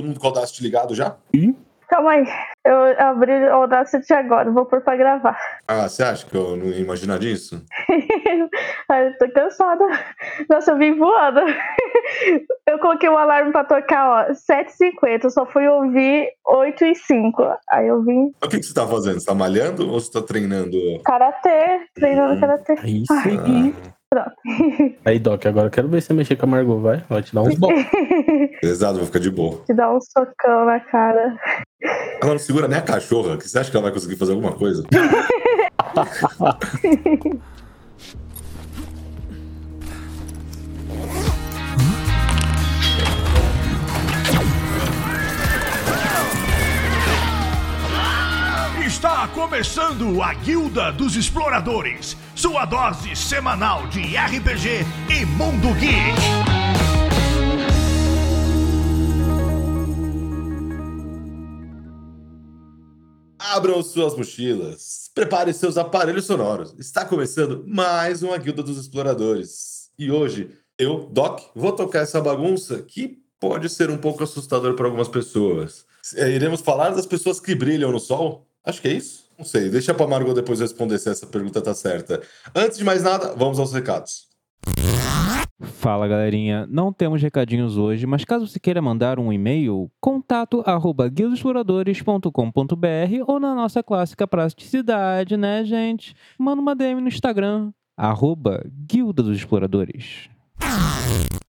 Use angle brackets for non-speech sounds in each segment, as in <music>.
Todo mundo com o Audacity ligado já? Sim. Calma aí. Eu abri o Audacity agora, vou pôr pra gravar. Ah, você acha que eu não ia imaginar disso? Ai, <laughs> eu tô cansada. Nossa, eu vim voando. Eu coloquei o alarme pra tocar, ó, 7h50. Eu só fui ouvir 8 e 5 Aí eu vim. O que, que você tá fazendo? Você tá malhando ou você tá treinando? Karatê, treinando karatê. Aí Ah, sim. <laughs> Aí, Doc, agora eu quero ver você mexer com a Margot, vai? Vai te dar uns bons. <laughs> pesado, vou ficar de boa. Te dar um socão na cara. Ela não segura nem a cachorra. que Você acha que ela vai conseguir fazer alguma coisa? <laughs> Está começando a Guilda dos Exploradores, sua dose semanal de RPG e Mundo Geek. Abram suas mochilas, preparem seus aparelhos sonoros. Está começando mais uma Guilda dos Exploradores. E hoje, eu, Doc, vou tocar essa bagunça que pode ser um pouco assustador para algumas pessoas. É, Iremos falar das pessoas que brilham no sol? Acho que é isso. Não sei, deixa para Margot depois responder se essa pergunta tá certa. Antes de mais nada, vamos aos recados. Fala galerinha, não temos recadinhos hoje, mas caso você queira mandar um e-mail, contato arroba guildaexploradores.com.br ou na nossa clássica praticidade, né gente? Manda uma DM no Instagram, arroba Guilda dos Exploradores.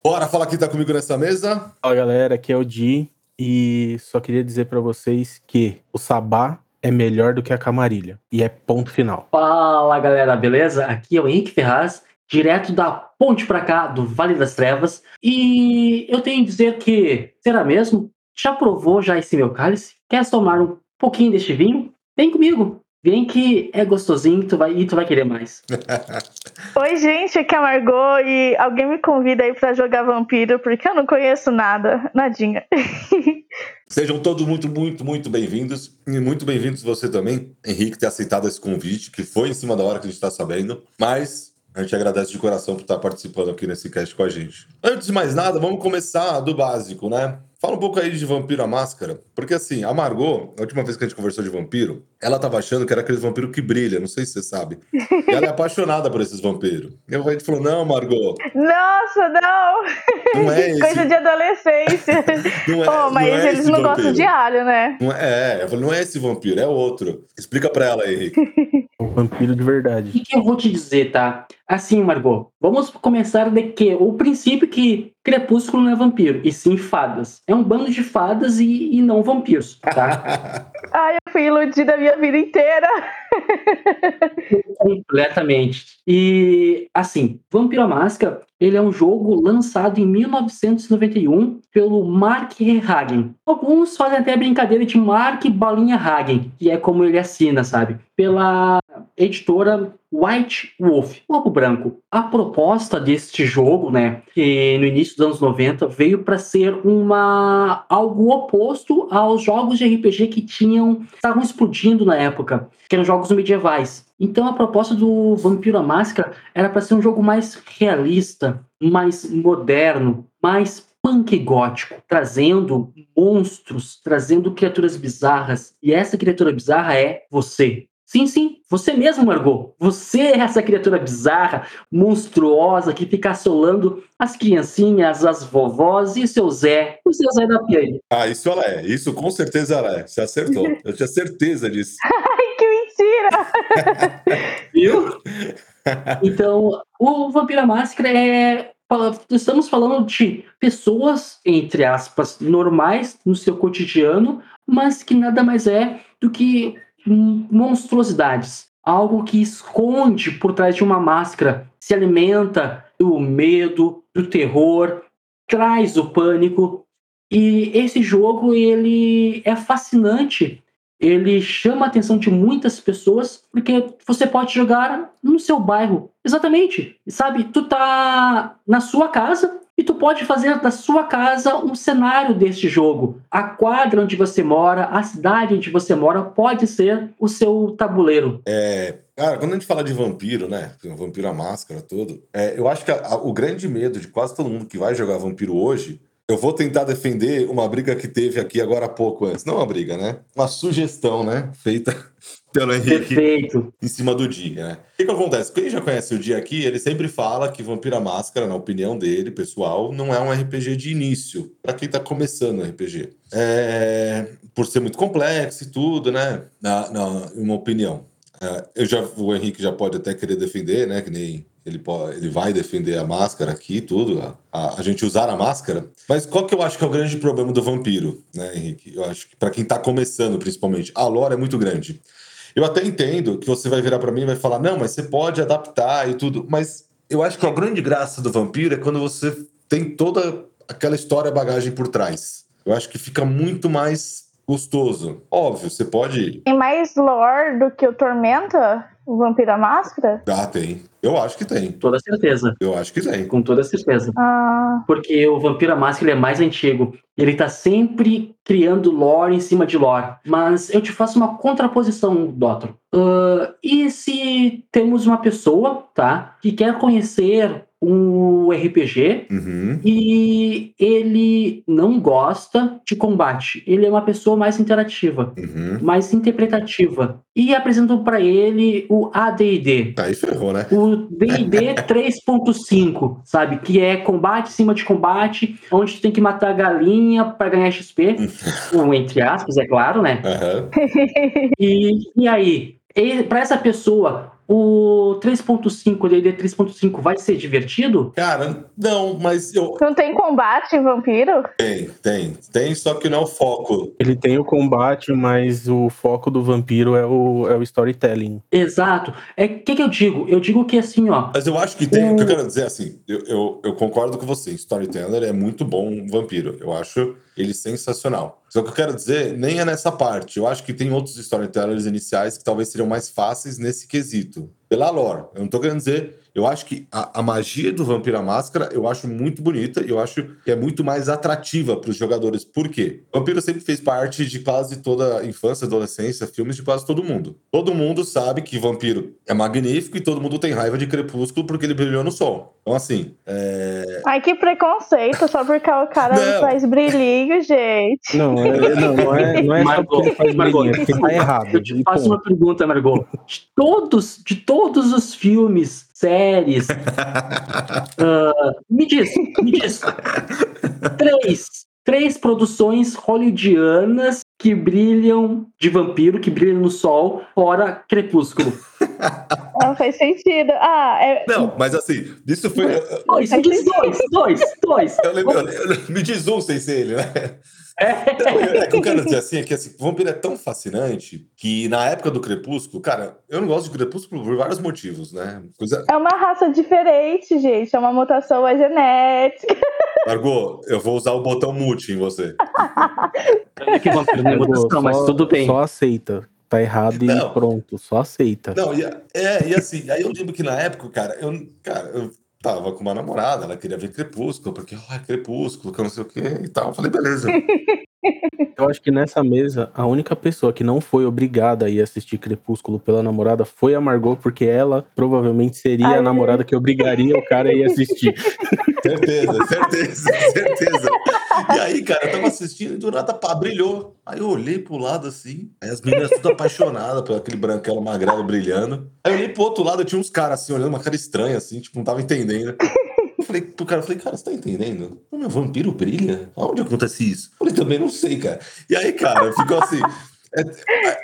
Bora falar quem tá comigo nessa mesa? Fala galera, aqui é o Di e só queria dizer pra vocês que o Sabá é melhor do que a Camarilha. E é ponto final. Fala galera, beleza? Aqui é o Henrique Ferraz, direto da ponte pra cá, do Vale das Trevas. E eu tenho que dizer que, será mesmo? Já provou já esse meu cálice? Quer tomar um pouquinho deste vinho? Vem comigo. Vem que é gostosinho tu vai, e tu vai querer mais. <laughs> Oi, gente, aqui é a Margot e alguém me convida aí pra jogar vampiro, porque eu não conheço nada, nadinha. <laughs> Sejam todos muito, muito, muito bem-vindos. E muito bem-vindos você também, Henrique, ter aceitado esse convite, que foi em cima da hora que a gente está sabendo. Mas a gente agradece de coração por estar participando aqui nesse cast com a gente. Antes de mais nada, vamos começar do básico, né? Fala um pouco aí de Vampiro à Máscara. Porque assim, a Margot, a última vez que a gente conversou de vampiro, ela tava achando que era aquele vampiro que brilha, não sei se você sabe. E ela é apaixonada por esses vampiros. E a gente falou: não, Margot, Nossa, não! não é <laughs> esse. Coisa de adolescência. <laughs> Não é, oh, mas não é eles esse não vampiro. gostam de alho, né? Não é, é, eu falei, não é esse vampiro, é outro. Explica pra ela, Henrique. <laughs> Um vampiro de O verdade. que, que eu vou te dizer, tá? Assim, Margot, vamos começar de que o princípio que Crepúsculo não é vampiro, e sim fadas. É um bando de fadas e, e não vampiros, tá? Ai, eu fui iludida a minha vida inteira. Completamente. E, assim, Vampiro Máscara, ele é um jogo lançado em 1991 pelo Mark Hagen. Alguns fazem até brincadeira de Mark Balinha Hagen, que é como ele assina, sabe? Pela editora White Wolf, Lobo Branco. A proposta deste jogo, né, que no início dos anos 90 veio para ser uma algo oposto aos jogos de RPG que tinham estavam explodindo na época, que eram jogos medievais. Então a proposta do Vampiro à Máscara era para ser um jogo mais realista, mais moderno, mais punk gótico, trazendo monstros, trazendo criaturas bizarras. E essa criatura bizarra é você. Sim, sim, você mesmo, Margot. Você é essa criatura bizarra, monstruosa, que fica assolando as criancinhas, as vovós e seu Zé, o seu Zé da Piane. Ah, isso ela é. Isso com certeza ela é. Você acertou. <laughs> Eu tinha certeza disso. Ai, que mentira! <laughs> Viu? Então, o Vampiro à Máscara é. Estamos falando de pessoas, entre aspas, normais no seu cotidiano, mas que nada mais é do que monstruosidades. Algo que esconde por trás de uma máscara, se alimenta do medo, do terror, traz o pânico. E esse jogo ele é fascinante ele chama a atenção de muitas pessoas porque você pode jogar no seu bairro. Exatamente. Sabe, tu tá na sua casa e tu pode fazer da sua casa um cenário deste jogo. A quadra onde você mora, a cidade onde você mora pode ser o seu tabuleiro. É, cara, quando a gente fala de vampiro, né? Vampiro à máscara, tudo. é, eu acho que a- a- o grande medo de quase todo mundo que vai jogar vampiro hoje Eu vou tentar defender uma briga que teve aqui agora há pouco antes. Não uma briga, né? Uma sugestão, né? Feita Henrique Perfeito. em cima do dia, né? O que, que acontece? Quem já conhece o dia aqui, ele sempre fala que Vampira Máscara, na opinião dele, pessoal, não é um RPG de início, para quem tá começando RPG. É, por ser muito complexo e tudo, né? Na, na uma opinião. É, eu já, o Henrique já pode até querer defender, né? Que nem ele, pode, ele vai defender a máscara aqui, tudo, a, a, a, gente usar a máscara. Mas qual que eu acho que é o grande problema do vampiro, né, Henrique? Eu acho que para quem tá começando, principalmente, a lore é muito grande. Eu até entendo que você vai virar para mim e vai falar, não, mas você pode adaptar e tudo, mas eu acho que a grande graça do vampiro é quando você tem toda aquela história, bagagem por trás. Eu acho que fica muito mais gostoso. Óbvio, você pode. Tem mais lore do que o Tormenta? O Vampiro Máscara? Ah, tem. Eu acho que tem. Com toda certeza. Eu acho que tem. Com toda certeza. Ah. Porque o Vampiro Máscara ele é mais antigo. Ele tá sempre criando lore em cima de lore. Mas eu te faço uma contraposição, Doutor. Uh, e se temos uma pessoa, tá? Que quer conhecer um RPG Uhum. e ele não gosta de combate. Ele é uma pessoa mais interativa, Uhum. mais interpretativa. E apresentam para ele o AD&D. Aí ferrou, né? O D&D 3.5, <laughs> sabe? Que é combate em cima de combate, onde tu tem que matar a galinha para ganhar XP. um, <laughs> entre aspas, é claro, né? Aham. E, e aí? Para essa pessoa, o 3.5, D&D 3.5 vai ser divertido? Cara, não, mas eu. Não tem combate vampiro? Tem, tem. Tem, só que não é o foco. Ele tem o combate, mas o foco do vampiro é o, é o storytelling. Exato. É o que, que eu digo? Eu digo que assim, ó. Mas eu acho que tem. O que eu quero dizer é assim, eu, eu, eu concordo com você. Storyteller é muito bom um vampiro. Eu acho ele sensacional. Só que eu quero dizer, nem é nessa parte. Eu acho que tem outros storytellers iniciais que talvez seriam mais fáceis nesse quesito. Pela lore. Eu não tô querendo dizer. Eu acho que a, a magia do Vampiro à Máscara eu acho muito bonita e eu acho que é muito mais atrativa para os jogadores. Por quê? Vampiro sempre fez parte de quase toda a infância, adolescência, filmes de quase todo mundo. Todo mundo sabe que Vampiro é magnífico e todo mundo tem raiva de Crepúsculo porque ele brilhou no sol. Então, assim, é... Ai, que preconceito, só porque o cara Não. faz brilhinho, gente. Não, é, não, não é, não é só Margot, ele faz Margot, brilhinho, é porque tá errado. Eu te faço uma pergunta, Margot. De todos, de todos os filmes, séries, <laughs> ah, me diz, me diz. Três, três produções hollywoodianas que brilham de vampiro, que brilham no sol, fora Crepúsculo. <laughs> Não faz sentido. Ah, é. Não, mas assim, isso foi. Dois, me diz dois, dois, dois. Eu lembro, eu- me diz um sem ser ele, né? É. Não, é que eu quero dizer assim, é que assim, Vampiro é tão fascinante que na época do Crepúsculo, cara, eu não gosto de Crepúsculo por vários motivos, né? Coisa... É uma raça diferente, gente. É uma mutação é genética. Margot, eu vou usar o botão mute em você. É que vampiro não é mutação, mas tudo bem. Só aceita. Tá errado e Não. pronto. Só aceita. Não, e, é, e assim, aí eu lembro que na época, cara, eu, cara, eu tava com uma namorada, ela queria ver Crepúsculo, porque, ah, Crepúsculo, que eu não sei o que e tal. Eu falei, beleza. <laughs> Eu acho que nessa mesa, a única pessoa que não foi obrigada a ir assistir Crepúsculo pela namorada foi a Margot, porque ela provavelmente seria Ai, a namorada que obrigaria o cara a ir assistir. <laughs> Certeza, certeza, <laughs> certeza. E aí, cara, eu tava assistindo e do nada, pá, brilhou. Aí eu olhei pro lado assim, aí as meninas tudo apaixonadas por aquele branquelo magrelo brilhando. Aí eu olhei pro outro lado, tinha uns caras assim, olhando uma cara estranha, assim, tipo, não tava entendendo. Eu falei pro cara, eu falei, cara, você tá entendendo? O meu vampiro brilha? Aonde acontece isso? Eu falei, também não sei, cara. E aí, cara, ficou assim. é- é-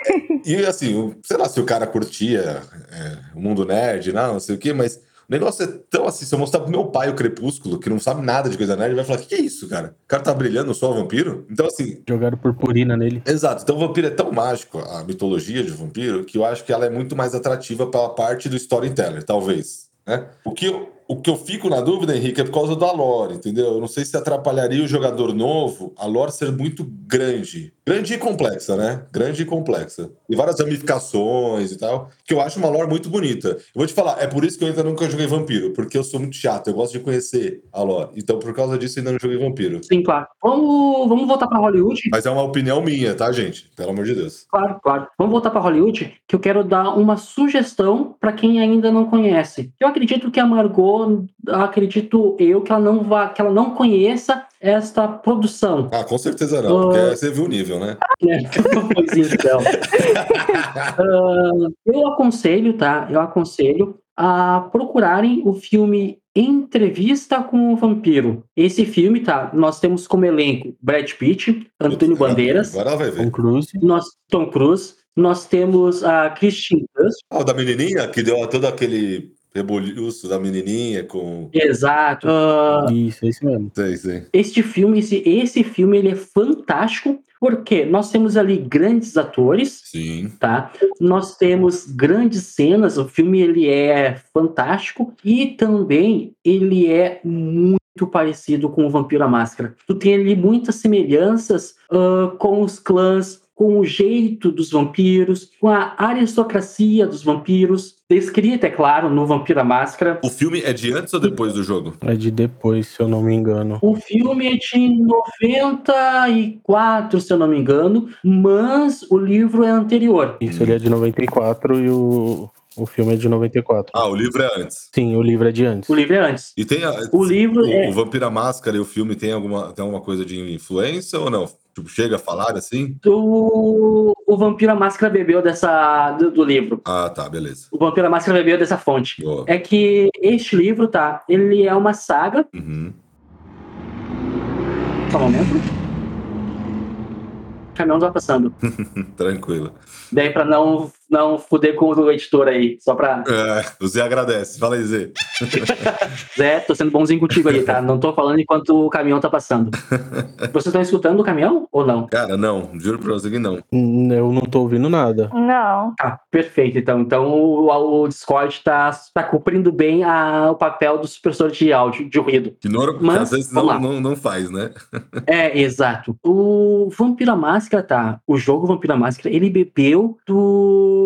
e assim, o- sei lá se o cara curtia é, o mundo nerd, não, não sei o quê, mas o negócio é tão assim, se eu mostrar pro meu pai o Crepúsculo, que não sabe nada de coisa nerd, ele vai falar, que que é isso, cara? O cara tá brilhando só o vampiro? Então, assim, Jogaram purpurina nele. Exato. Então, o vampiro é tão mágico, a mitologia de vampiro, que eu acho que ela é muito mais atrativa pela parte do storyteller, talvez. Né? O, que eu, o que eu fico na dúvida, Henrique, é por causa da lore, entendeu? Eu não sei se atrapalharia o jogador novo a lore ser muito grande. Grande e complexa, né? Grande e complexa. E várias ramificações e tal, que eu acho uma lore muito bonita. Eu vou te falar, é por isso que eu ainda nunca joguei vampiro, porque eu sou muito chato, eu gosto de conhecer a lore. Então, por causa disso, eu ainda não joguei vampiro. Sim, claro. Vamos, vamos voltar para Hollywood? Mas é uma opinião minha, tá, gente? Pelo amor de Deus. Claro, claro. Vamos voltar para Hollywood, que eu quero dar uma sugestão para quem ainda não conhece. Eu acredito que a Margot acredito eu que ela não vá, que ela não conheça esta produção. Ah, com certeza não, Ah. porque você viu o nível, né? <laughs> pois então. Ah, eu aconselho, tá? Eu aconselho a procurarem o filme Entrevista com o Vampiro. Esse filme, tá? Nós temos como elenco Brad Pitt, Antônio Bandeiras, Agora vai ver. Tom Cruise. nós Tom Cruise, nós temos a Christine Dunst, Ah, da menininha, que deu todo aquele reboliço da menininha com... exato. Ah, Isso, é isso mesmo. Sei, sei. este filme, esse, esse filme, ele é fantástico porque nós temos ali grandes atores, Sim. tá? Nós temos grandes cenas, o filme ele é fantástico e também ele é muito parecido com o Vampiro à Máscara. Tu tem ali muitas semelhanças ah, com os clãs, com o jeito dos vampiros, com a aristocracia dos vampiros, descrita, é claro, no Vampiro à Máscara. O filme é de antes ou depois do jogo? É de depois, se eu não me engano. O filme é de 94, se eu não me engano, mas o livro é anterior. Isso, ele é de 94 e o, o filme é de 94. Ah, o livro é antes. Sim, o livro é de antes. O livro é antes. E tem a, O livro o, é. o Vampira Máscara e o filme tem alguma, tem alguma coisa de influência ou não? Tipo, chega a falar assim? O, o Vampiro à Máscara bebeu dessa do, do livro. Ah, tá, beleza. O Vampiro à Máscara bebeu dessa fonte. Boa. É que este livro, tá? Ele é uma saga. Uhum. Só um momento. O caminhão tá passando. <laughs> Tranquilo. Daí pra não, não fuder com o editor aí. Só pra. É, você agradece. Fala aí, Zé. <laughs> Zé, tô sendo bonzinho contigo aí, tá? Não tô falando enquanto o caminhão tá passando. <laughs> Vocês estão escutando o caminhão ou não? Cara, não, juro pra você que não. Hum, Eu não tô ouvindo nada. Não. Ah, perfeito. Então, então o, o Discord tá, tá cumprindo bem a- o papel do supressor de áudio, de ruído. Que, que Mas, às vezes não, não, não faz, né? <laughs> É, exato. O Vampiro à Máscara, tá? O jogo Vampiro à Máscara, ele bebeu do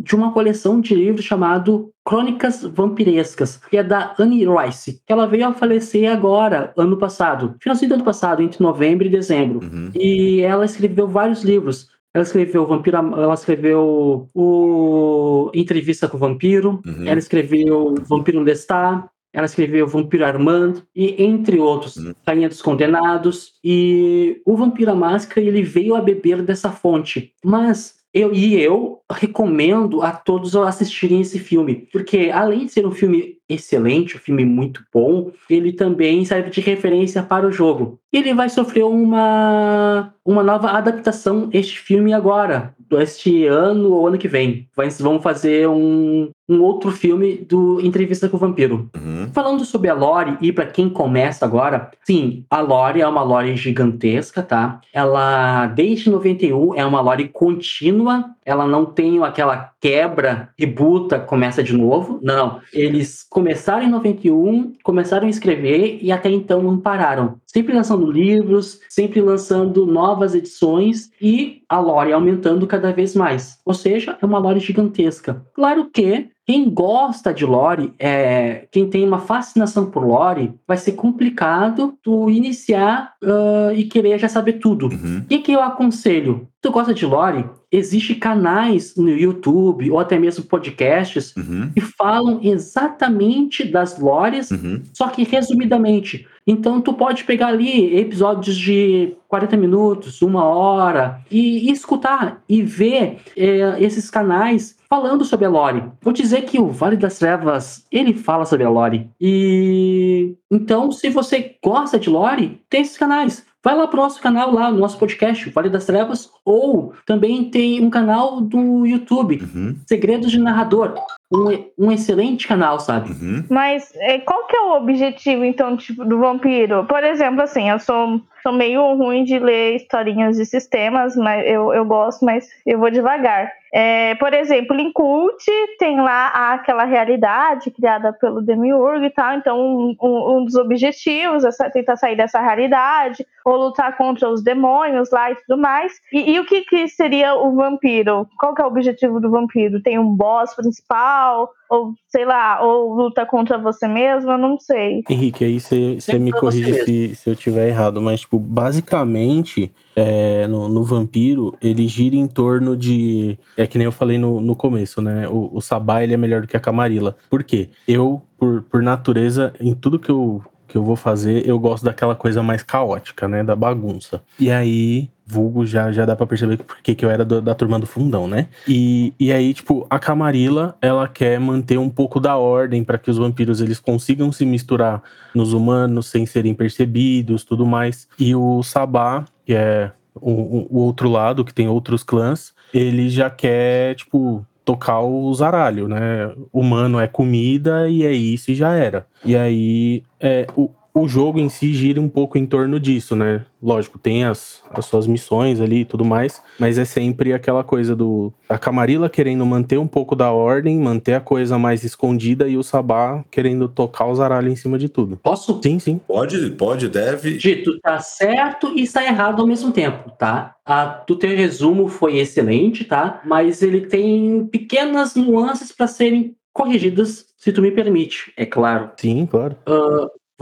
de uma coleção de livros chamado Crônicas Vampirescas, que é da Anne Rice. que Ela veio a falecer agora, ano passado, finalzinho do ano passado, entre novembro e dezembro. Uhum. E ela escreveu vários livros. Ela escreveu Vampiro, Am- ela escreveu o Entrevista com o Vampiro, Uhum. ela escreveu Vampiro Lestat, ela escreveu Vampiro Armand e entre outros, Uhum. Rainha dos Condenados e o Vampiro à Máscara ele veio a beber dessa fonte. Mas eu e eu recomendo a todos assistirem esse filme, porque além de ser um filme excelente, um filme muito bom, ele também serve de referência para o jogo. E ele vai sofrer uma uma nova adaptação este filme agora, este ano ou ano que vem. Vai, vão fazer um, um outro filme do Entrevista com o Vampiro. Uhum. Falando sobre a lore, e para quem começa agora, sim, a lore é uma lore gigantesca, tá? Ela, desde 91, é uma lore contínua, ela não tem aquela quebra, rebuta, começa de novo. Não, não. Eles começaram em 91, começaram a escrever e até então não pararam. Sempre lançando livros, sempre lançando novas edições e a lore aumentando cada vez mais. Ou seja, é uma lore gigantesca. Claro que quem gosta de lore, é, quem tem uma fascinação por lore, vai ser complicado tu iniciar ah, e querer já saber tudo. Uhum. O que, que eu aconselho? Tu gosta de lore? Existem canais no YouTube ou até mesmo podcasts Uhum. que falam exatamente das lores, Uhum. só que resumidamente. Então tu pode pegar ali episódios de 40 minutos, uma hora, e, e escutar e ver eh, esses canais falando sobre a lore. Vou dizer que o Vale das Trevas, ele fala sobre a lore. E então, se você gosta de lore, tem esses canais. Vai lá pro nosso canal, lá no nosso podcast, o Vale das Trevas, ou também tem um canal do YouTube, Uhum. Segredos de Narrador. Um, um excelente canal, sabe? Uhum. Mas é, qual que é o objetivo, então, tipo, do vampiro? Por exemplo, assim, eu sou, sou meio ruim de ler historinhas de sistemas, mas eu, eu gosto, mas eu vou devagar. É, por exemplo, em Cult tem lá aquela realidade criada pelo Demiurgo e tal, então um, um- dos objetivos é tentar sair dessa realidade, ou lutar contra os demônios lá e tudo mais. E, e o que, que seria o vampiro? Qual que é o objetivo do vampiro? Tem um boss principal? Ou sei lá, ou luta contra você mesmo, eu não sei. Henrique, aí você me corrige se, se eu tiver errado, mas, tipo, basicamente, é, no, no vampiro, ele gira em torno de. É que nem eu falei no, no começo, né? O, o Sabá ele é melhor do que a Camarilla. Por quê? Eu, por, por natureza, em tudo que eu, que eu vou fazer, eu gosto daquela coisa mais caótica, né? Da bagunça. E aí, vulgo, já, já dá pra perceber por que eu era do- da turma do fundão, né? E, e aí, tipo, a Camarilla, ela quer manter um pouco da ordem para que os vampiros eles consigam se misturar nos humanos sem serem percebidos, tudo mais. E o Sabá, que é o, o- o outro lado, que tem outros clãs, ele já quer, tipo, tocar o zaralho, né? Humano é comida e é isso e já era. E aí, é, o, o jogo em si gira um pouco em torno disso, né? Lógico, tem as, as suas missões ali e tudo mais, mas é sempre aquela coisa do a Camarilla querendo manter um pouco da ordem, manter a coisa mais escondida e o Sabá querendo tocar o zaralho em cima de tudo. Posso? Sim, sim. Pode, pode, deve. Dito, tá certo e está errado ao mesmo tempo, tá? A, o teu resumo foi excelente, tá? Mas ele tem pequenas nuances para serem corrigidas, se tu me permite, é claro. Sim, claro.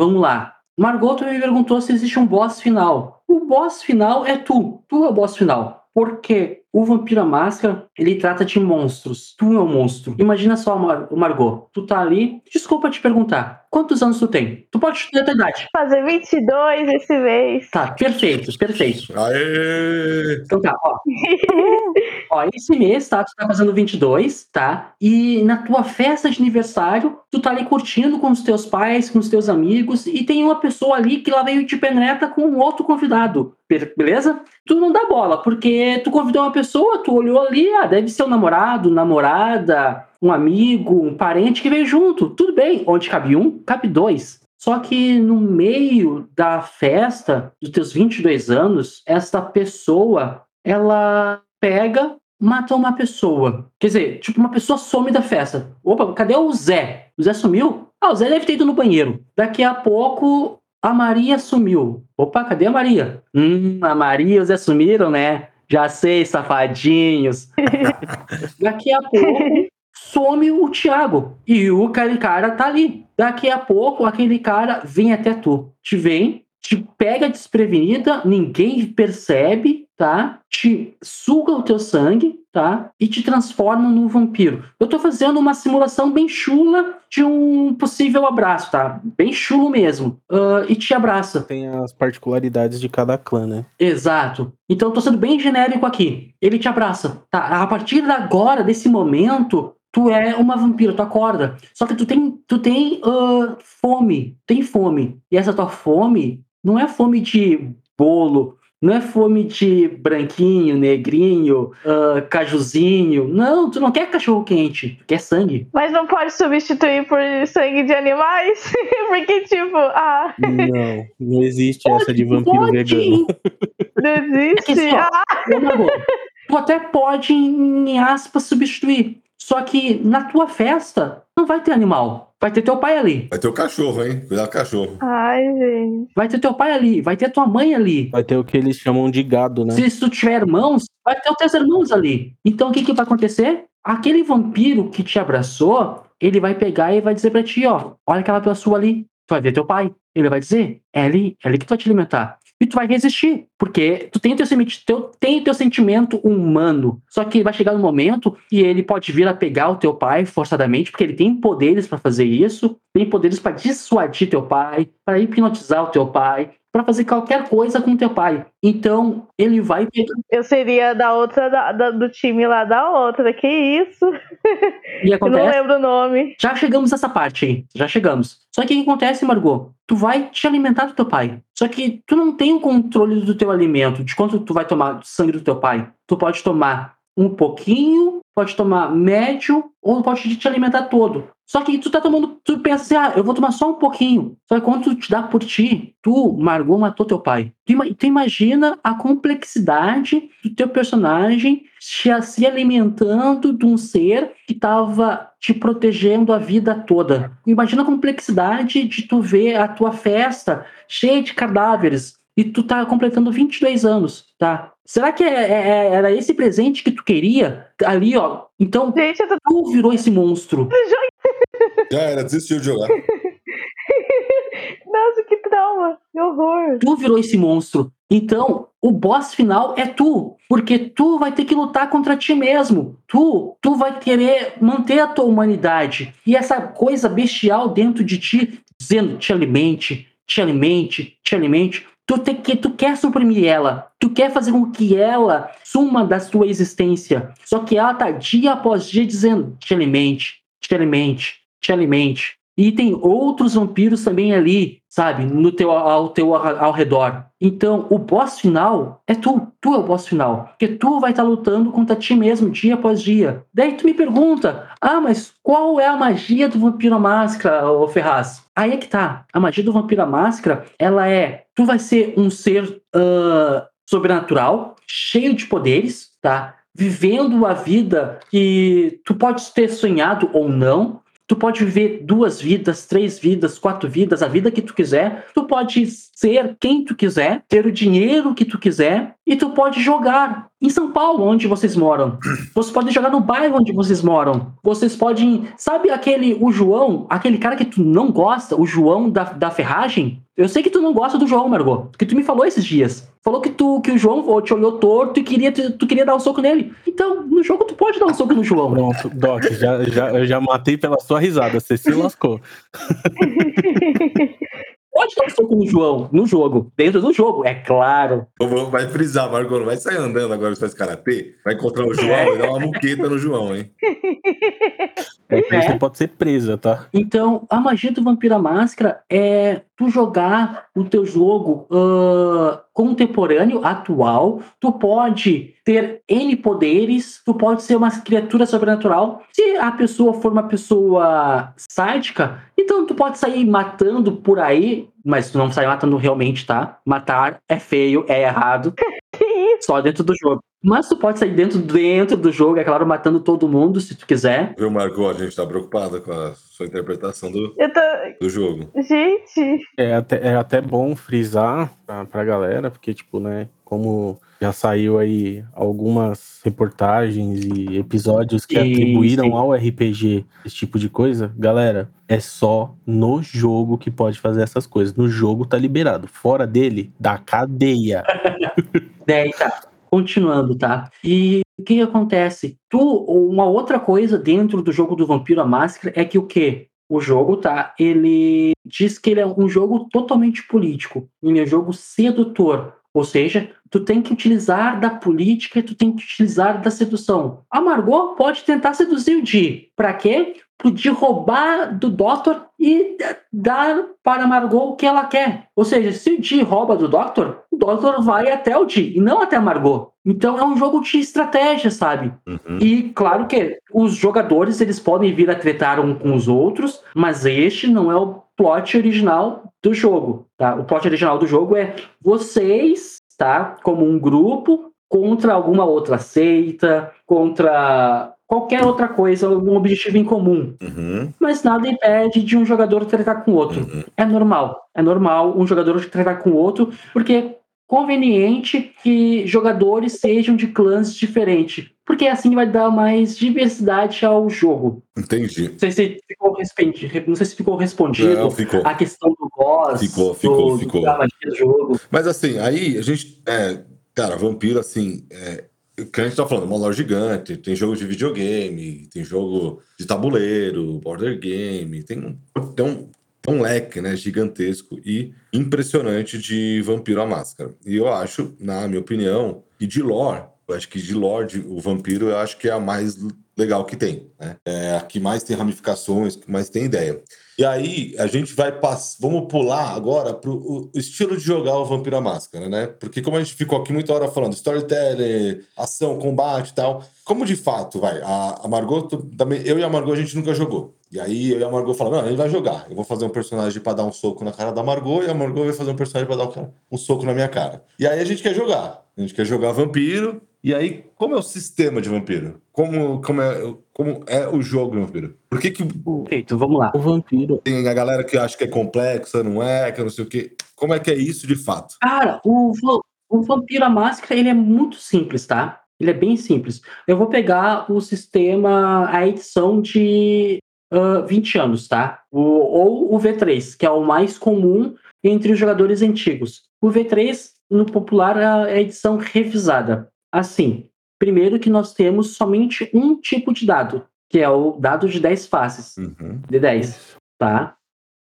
Vamos lá. Margot me perguntou se existe um boss final. O boss final é tu. Tu é o boss final. Porque o Vampiro à Máscara, ele trata de monstros. Tu é um monstro. Imagina só, Mar o Margot. Tu tá ali. Desculpa te perguntar. Quantos anos tu tem? Tu pode estudar a tua idade. Fazer 22 esse mês. Tá, perfeito, perfeito. Aê! Então tá, ó. <laughs> ó, esse mês, tá? Tu tá fazendo 22, tá? E na tua festa de aniversário, tu tá ali curtindo com os teus pais, com os teus amigos, e tem uma pessoa ali que lá veio de penetra com um outro convidado. Be- Beleza? Tu não dá bola, porque tu convidou uma pessoa, tu olhou ali, ah, deve ser um namorado, namorada, um amigo, um parente que veio junto. Tudo bem, onde cabe um, cabe dois. Só que no meio da festa dos teus 22 anos, esta pessoa, ela pega, mata uma pessoa. Quer dizer, tipo, uma pessoa some da festa. Opa, cadê o Zé? O Zé sumiu? Ah, o Zé deve ter ido no banheiro. Daqui a pouco, a Maria sumiu. Opa, cadê a Maria? Hum, a Maria e o Zé sumiram, né? Já sei, safadinhos. <laughs> Daqui a pouco, some o Thiago. E o aquele cara tá ali. Daqui a pouco, aquele cara vem até tu. Te vem, te pega desprevenida, ninguém percebe, tá? Te suga o teu sangue, tá? E te transforma num vampiro. Eu tô fazendo uma simulação bem chula de um possível abraço, tá? Bem chulo mesmo. Ah, e te abraça. Tem as particularidades de cada clã, né? Exato. Então eu tô sendo bem genérico aqui. Ele te abraça. Tá? A partir de agora, desse momento, tu é uma vampira, tu acorda. Só que tu tem, tu tem ah, fome. Tem fome. E essa tua fome não é fome de bolo. Não é fome de branquinho, negrinho, ah, cajuzinho. Não, tu não quer cachorro quente. Tu quer sangue. Mas não pode substituir por sangue de animais? <laughs> Porque, tipo, ah, Não, não existe essa de vampiro Pode, vegano. não que existe. só- Ah, tu até pode, em aspas, substituir. Só que na tua festa não vai ter animal. Vai ter teu pai ali. Vai ter o cachorro, hein? Cuidado com o cachorro. Ai, gente. Vai ter teu pai ali. Vai ter tua mãe ali. Vai ter o que eles chamam de gado, né? Se tu tiver irmãos, vai ter os teus irmãos ali. Então o que, que vai acontecer? Aquele vampiro que te abraçou, ele vai pegar e vai dizer pra ti, ó, olha aquela pessoa ali. Tu vai ver teu pai. Ele vai dizer, é ali, é ali que tu vai te alimentar. E tu vai resistir, porque tu tem o teu, teu, tem o teu sentimento humano. Só que vai chegar um momento e ele pode vir a pegar o teu pai forçadamente, porque ele tem poderes pra fazer isso, tem poderes pra dissuadir teu pai, pra hipnotizar o teu pai, pra fazer qualquer coisa com teu pai. Então, ele vai pegar. Eu seria da outra, da- da- do time lá da outra. Que isso? E Eu <laughs> não acontece. lembro o nome. Já chegamos nessa parte aí. Já chegamos. Só que o que acontece, Margot? Tu vai te alimentar do teu pai. Só que tu não tem o controle do teu alimento, de quanto tu vai tomar do sangue do teu pai. Tu pode tomar um pouquinho, pode tomar médio, ou pode te alimentar todo. Só que tu tá tomando, tu pensa assim, ah, eu vou tomar só um pouquinho. Só que quando tu te dá por ti, tu, Margot, matou teu pai. Tu, tu imagina a complexidade do teu personagem se, alimentando de um ser que tava te protegendo a vida toda. Imagina a complexidade de tu ver a tua festa cheia de cadáveres. e tu tá completando 22 anos, tá? Será que é, é, é, era esse presente que tu queria? Ali, ó. Então, Gente, eu tô... tu virou esse monstro. Já <laughs> era, desistiu de jogar. <laughs> Nossa, que trauma. Que horror. Tu virou esse monstro. Então, o boss final é tu, porque tu vai ter que lutar contra ti mesmo. Tu, tu vai querer manter a tua humanidade. E essa coisa bestial dentro de ti dizendo te alimente, te alimente, te alimente. Tu, te, que, tu quer suprimir ela, tu quer fazer com que ela suma da sua existência. Só que ela tá dia após dia dizendo te alimente, te alimente, te alimente. E tem outros vampiros também ali, sabe, no teu, ao teu ao redor. Então, o boss final é tu. Tu é o boss final. Porque tu vai estar tá lutando contra ti mesmo dia após dia. Daí tu me pergunta: ah, mas qual é a magia do Vampiro à Máscara, ô Ferraz? Aí é que tá. A magia do Vampiro à Máscara, ela é: tu vai ser um ser uh, sobrenatural, cheio de poderes, tá? Vivendo a vida que tu pode ter sonhado ou não, Tu pode viver duas vidas, três vidas, quatro vidas, a vida que tu quiser. Tu pode ser quem tu quiser, ter o dinheiro que tu quiser e tu pode jogar em São Paulo, onde vocês moram. Você pode jogar no bairro onde vocês moram. Vocês podem, sabe aquele o João, aquele cara que tu não gosta, o João da, da ferragem? Eu sei que tu não gosta do João, Margot, que tu me falou esses dias. Falou que tu que o João te olhou torto e queria tu, tu, queria dar um soco nele. Então, no jogo tu pode dar um soco no João. Pronto, Doc, já, já, eu já matei pela sua risada, você se lascou. <laughs> pode dar um soco no João, no jogo, dentro do jogo, é claro. Vai frisar, Margot, não vai sair andando agora se faz karatê, vai encontrar o João é. e dar uma muqueta no João, hein? É você pode ser presa, tá? Então, a magia do Vampira Máscara é tu jogar o teu jogo uh, contemporâneo, atual, tu pode ter N poderes, tu pode ser uma criatura sobrenatural. Se a pessoa for uma pessoa sádica, então tu pode sair matando por aí, mas tu não sai matando realmente, tá? Matar é feio, é errado. <laughs> Só dentro do jogo. Mas tu pode sair dentro, dentro do jogo, é claro, matando todo mundo, se tu quiser. Viu, Marco? A gente tá preocupada com a sua interpretação do, tô... do jogo. Gente! É até, é até bom frisar pra, pra galera, porque, tipo, né, como já saiu aí algumas reportagens e episódios que sim, atribuíram sim. ao RPG esse tipo de coisa, galera, é só no jogo que pode fazer essas coisas. No jogo tá liberado. Fora dele, da cadeia. <laughs> Daí tá continuando, tá? E o que, acontece? Tu, uma outra coisa dentro do jogo do Vampiro a Máscara é que o quê? O jogo, tá? Ele diz que ele é um jogo totalmente político. Ele é um jogo sedutor. Ou seja, tu tem que utilizar da política e tu tem que utilizar da sedução. A Margot pode tentar seduzir o Di. Pra quê? Podia roubar do Doctor e dar para Margot o que ela quer. Ou seja, se o Di rouba do Doctor, o Doctor vai até o Di e não até a Margot. Então é um jogo de estratégia, sabe? Uhum. E claro que os jogadores eles podem vir a tretar um com os outros, mas este não é o plot original do jogo, tá? O plot original do jogo é vocês, tá? Como um grupo contra alguma outra seita, contra qualquer outra coisa, um objetivo em comum. Uhum. Mas nada impede de um jogador tratar com o outro. Uhum. É normal. É normal um jogador tratar com o outro, porque é conveniente que jogadores sejam de clãs diferentes. Porque assim vai dar mais diversidade ao jogo. Entendi. Não sei se ficou, não sei se ficou respondido Não, ficou. a questão do boss. Ficou, ficou, do, ficou. Do jogo. Mas assim, aí a gente. É, cara, vampiro, assim. É, que a gente tá falando, uma loja gigante, tem jogo de videogame, tem jogo de tabuleiro, border game, tem um, tem um, tem um leque né, gigantesco e impressionante de Vampiro à Máscara. E eu acho, na minha opinião, que de lore, eu acho que de lore, o Vampiro, eu acho que é a mais legal que tem. Né? É a que mais tem ramificações, que mais tem ideia. E aí a gente vai passar. Vamos pular agora para o estilo de jogar o Vampiro à Máscara, né? Porque como a gente ficou aqui muita hora falando storytelling, ação, combate e tal, como de fato, vai, a, a Margot, também, eu e a Margot a gente nunca jogou. E aí eu e a Margot falamos, não, ele vai jogar. Eu vou fazer um personagem para dar um soco na cara da Margot e a Margot vai fazer um personagem para dar um, um soco na minha cara. E aí a gente quer jogar. A gente quer jogar vampiro, E aí, como é o sistema de vampiro? Como, como, é, como é o jogo de vampiro? Por que, que Perfeito, vamos lá. O vampiro. tem a galera que acha que é complexa, não é, que não sei o quê? Como é que é isso de fato? Cara, o, o Vampiro a Máscara, ele é muito simples, tá? Ele é bem simples. Eu vou pegar o sistema, a edição de ah, 20 anos, tá? O, ou o V3, que é o mais comum entre os jogadores antigos. O V3, no popular, é a edição revisada. Assim, primeiro que nós temos somente um tipo de dado, que é o dado de 10 faces Uhum. de 10, tá?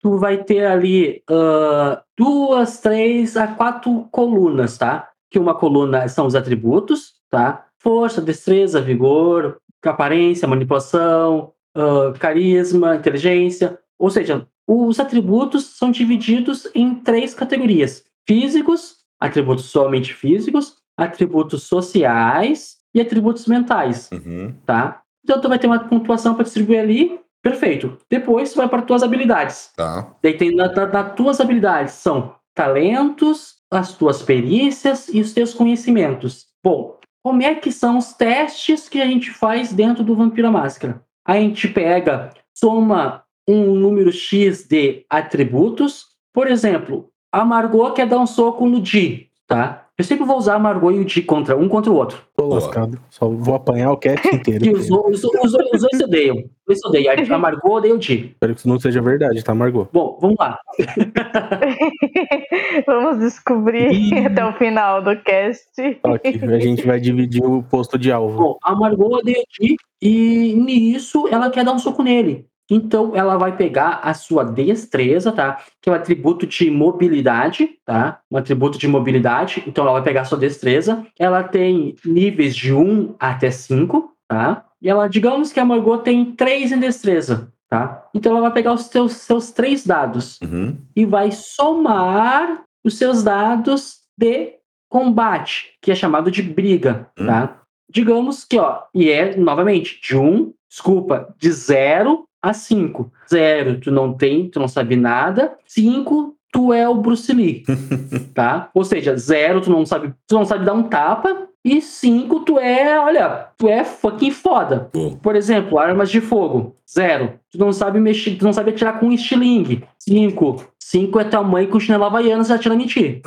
Tu vai ter ali ah, duas, três a quatro colunas, tá? Que uma coluna são os atributos, tá? Força, destreza, vigor, aparência, manipulação, ah, carisma, inteligência. Ou seja, os atributos são divididos em três categorias: físicos, atributos somente físicos, atributos sociais e atributos mentais Uhum. tá? Então tu vai ter uma pontuação para distribuir ali, perfeito. Depois tu vai para tuas habilidades. Tá. Daí tem na, nas tuas habilidades são talentos, as tuas perícias e os teus conhecimentos. Bom, como é que são os testes que a gente faz dentro do Vampiro à Máscara? A gente pega, soma um número X de atributos. Por exemplo, a Margot quer dar um soco no Di, tá? Eu sempre vou usar a Margot e o Di contra um contra o outro. Tô lascado. Só vou apanhar o cast <laughs> inteiro. E os, os, os, os dois se odeiam. Os dois se odeiam. A Margot odeia o Di. Espero que isso não seja verdade, tá, Margot? Bom, vamos lá. <laughs> Vamos descobrir Ih. até o final do cast. A gente vai dividir o posto de alvo. Bom, a Margot odeia o Di e nisso ela quer dar um soco nele. Então ela vai pegar a sua destreza, tá? Que é um atributo de mobilidade, tá? Um atributo de mobilidade. Então ela vai pegar a sua destreza. Ela tem níveis de 1 até 5, tá? E ela, digamos que a Margot tem 3 em destreza, tá? Então ela vai pegar os seus, seus três dados. Uhum. e vai somar os seus dados de combate, que é chamado de briga, Hum. tá? Digamos que, ó, e é, novamente, de 1, desculpa, de 0 a 5. 0, tu não tem, tu não sabe nada. 5, tu é o Bruce Lee, <laughs> tá? Ou seja, 0, tu não sabe, tu não sabe dar um tapa. E 5, tu é, olha, tu é fucking foda. Bom. Por exemplo, armas de fogo. Zero. Tu não sabe mexer, tu não sabe atirar com um estilingue. Cinco. Cinco é tua mãe com chinelo havaiana, você atira em ti.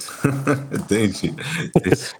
Entendi.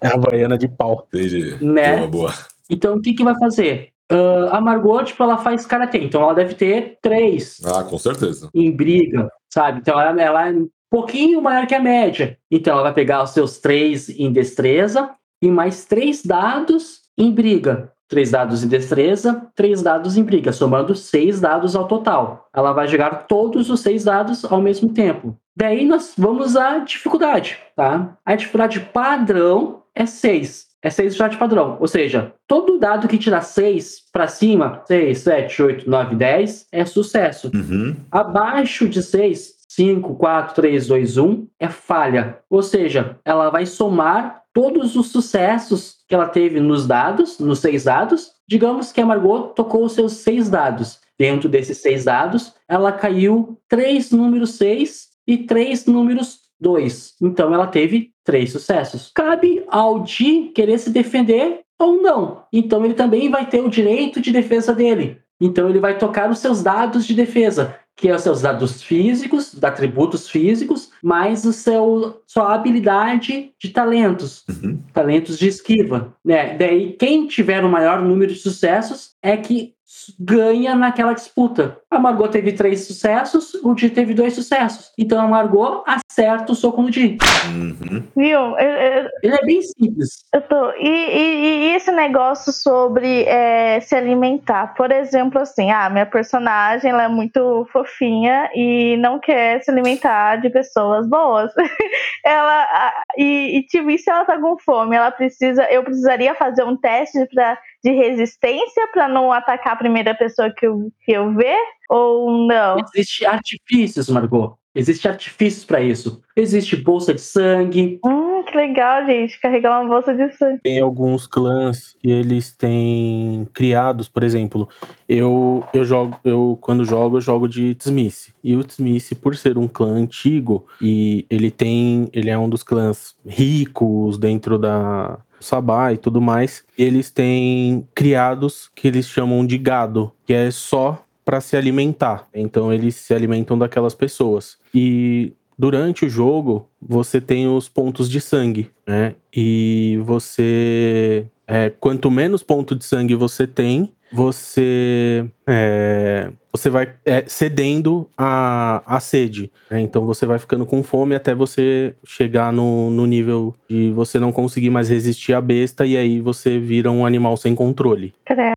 É a Havaiana de pau. Entendi. Né? Boa, boa. Então, o que que vai fazer? Ah, a Margot, tipo, ela faz karatê. Então, ela deve ter três Ah, com certeza. em briga, sabe? Então, ela, ela é um pouquinho maior que a média. Então, ela vai pegar os seus três em destreza e mais três dados em briga. Três dados em destreza, três dados em briga, somando seis dados ao total. Ela vai jogar todos os seis dados ao mesmo tempo. Daí nós vamos à dificuldade, tá? A dificuldade padrão é seis. É seis dificuldade padrão. Ou seja, todo dado que tirar seis para cima, seis, sete, oito, nove, dez, é sucesso. Uhum. Abaixo de 6, 5, 4, 3, 2, 1 é falha. Ou seja, ela vai somar todos os sucessos que ela teve nos dados, nos seis dados. Digamos que a Margot tocou os seus seis dados. Dentro desses seis dados, ela caiu três números 6 e três números 2. Então ela teve três sucessos. Cabe ao Di querer se defender ou não. Então ele também vai ter o direito de defesa dele. Então ele vai tocar os seus dados de defesa, que é os seus dados físicos, atributos físicos, mais o seu sua habilidade de talentos, Uhum. talentos de esquiva, né? Daí quem tiver o maior número de sucessos é que ganha naquela disputa. A Margot teve três sucessos, o Di teve dois sucessos. Então a Margot acerta o soco no Di. Uhum. Viu? Eu, eu, Ele é bem simples. eu tô. E, e- e esse negócio sobre é, se alimentar? Por exemplo, assim, ah, minha personagem ela é muito fofinha e não quer se alimentar de pessoas boas. <laughs> ela. E, e tipo, e se ela tá com fome? Ela precisa. Eu precisaria fazer um teste pra, de resistência pra não atacar a primeira pessoa que eu, que eu ver? Ou não? Existem artifícios, Margot. Existem artifícios para isso. Existe bolsa de sangue. Hum, que legal, gente. Carregar uma bolsa de sangue. Tem alguns clãs que eles têm criados, por exemplo, eu, eu jogo, eu quando jogo, eu jogo de Tsmith. E o Tsmith, por ser um clã antigo, e ele tem. Ele é um dos clãs ricos dentro da, sabá e tudo mais, eles têm criados que eles chamam de gado, que é só para se alimentar. Então eles se alimentam daquelas pessoas. E durante o jogo você tem os pontos de sangue, né? E você é, quanto menos ponto de sangue você tem, você é, você vai é, cedendo a, a sede. Né? Então você vai ficando com fome até você chegar no, no nível de você não conseguir mais resistir à besta e aí você vira um animal sem controle.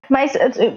Mas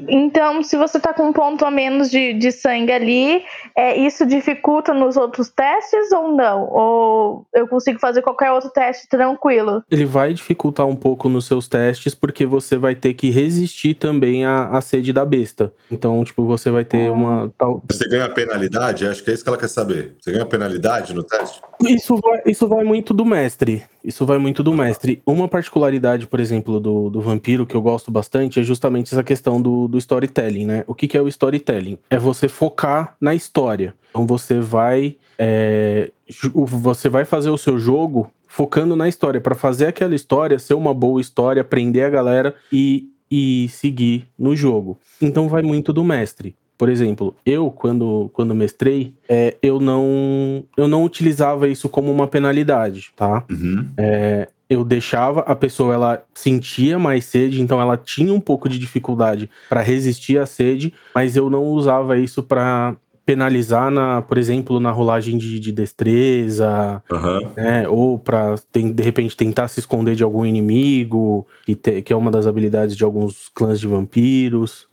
então, se você tá com um ponto a menos de, de sangue ali, é, isso dificulta nos outros testes ou não? Ou eu consigo fazer qualquer outro teste tranquilo? Ele vai dificultar um pouco nos seus testes, porque você vai ter que resistir também à, à sede da besta. Então, tipo, você vai ter uma tal. Você ganha penalidade? Acho que é isso que ela quer saber. Você ganha penalidade no teste? Isso vai, isso vai muito do mestre. Isso vai muito do mestre. Uma particularidade, por exemplo, do, do vampiro que eu gosto bastante é justamente essa questão do, do storytelling, né? O que, que é o storytelling? É você focar na história. Então você vai. É, você vai fazer o seu jogo focando na história, para fazer aquela história ser uma boa história, prender a galera e, e seguir no jogo. Então vai muito do mestre. Por exemplo, eu, quando, quando mestrei, é, eu, não, eu não utilizava isso como uma penalidade, tá? Uhum. É, eu deixava a pessoa, ela sentia mais sede, então ela tinha um pouco de dificuldade para resistir à sede, mas eu não usava isso para penalizar, na, por exemplo, na rolagem de, de destreza, Aham. né? Ou para de repente tentar se esconder de algum inimigo, que, te- que é uma das habilidades de alguns clãs de vampiros,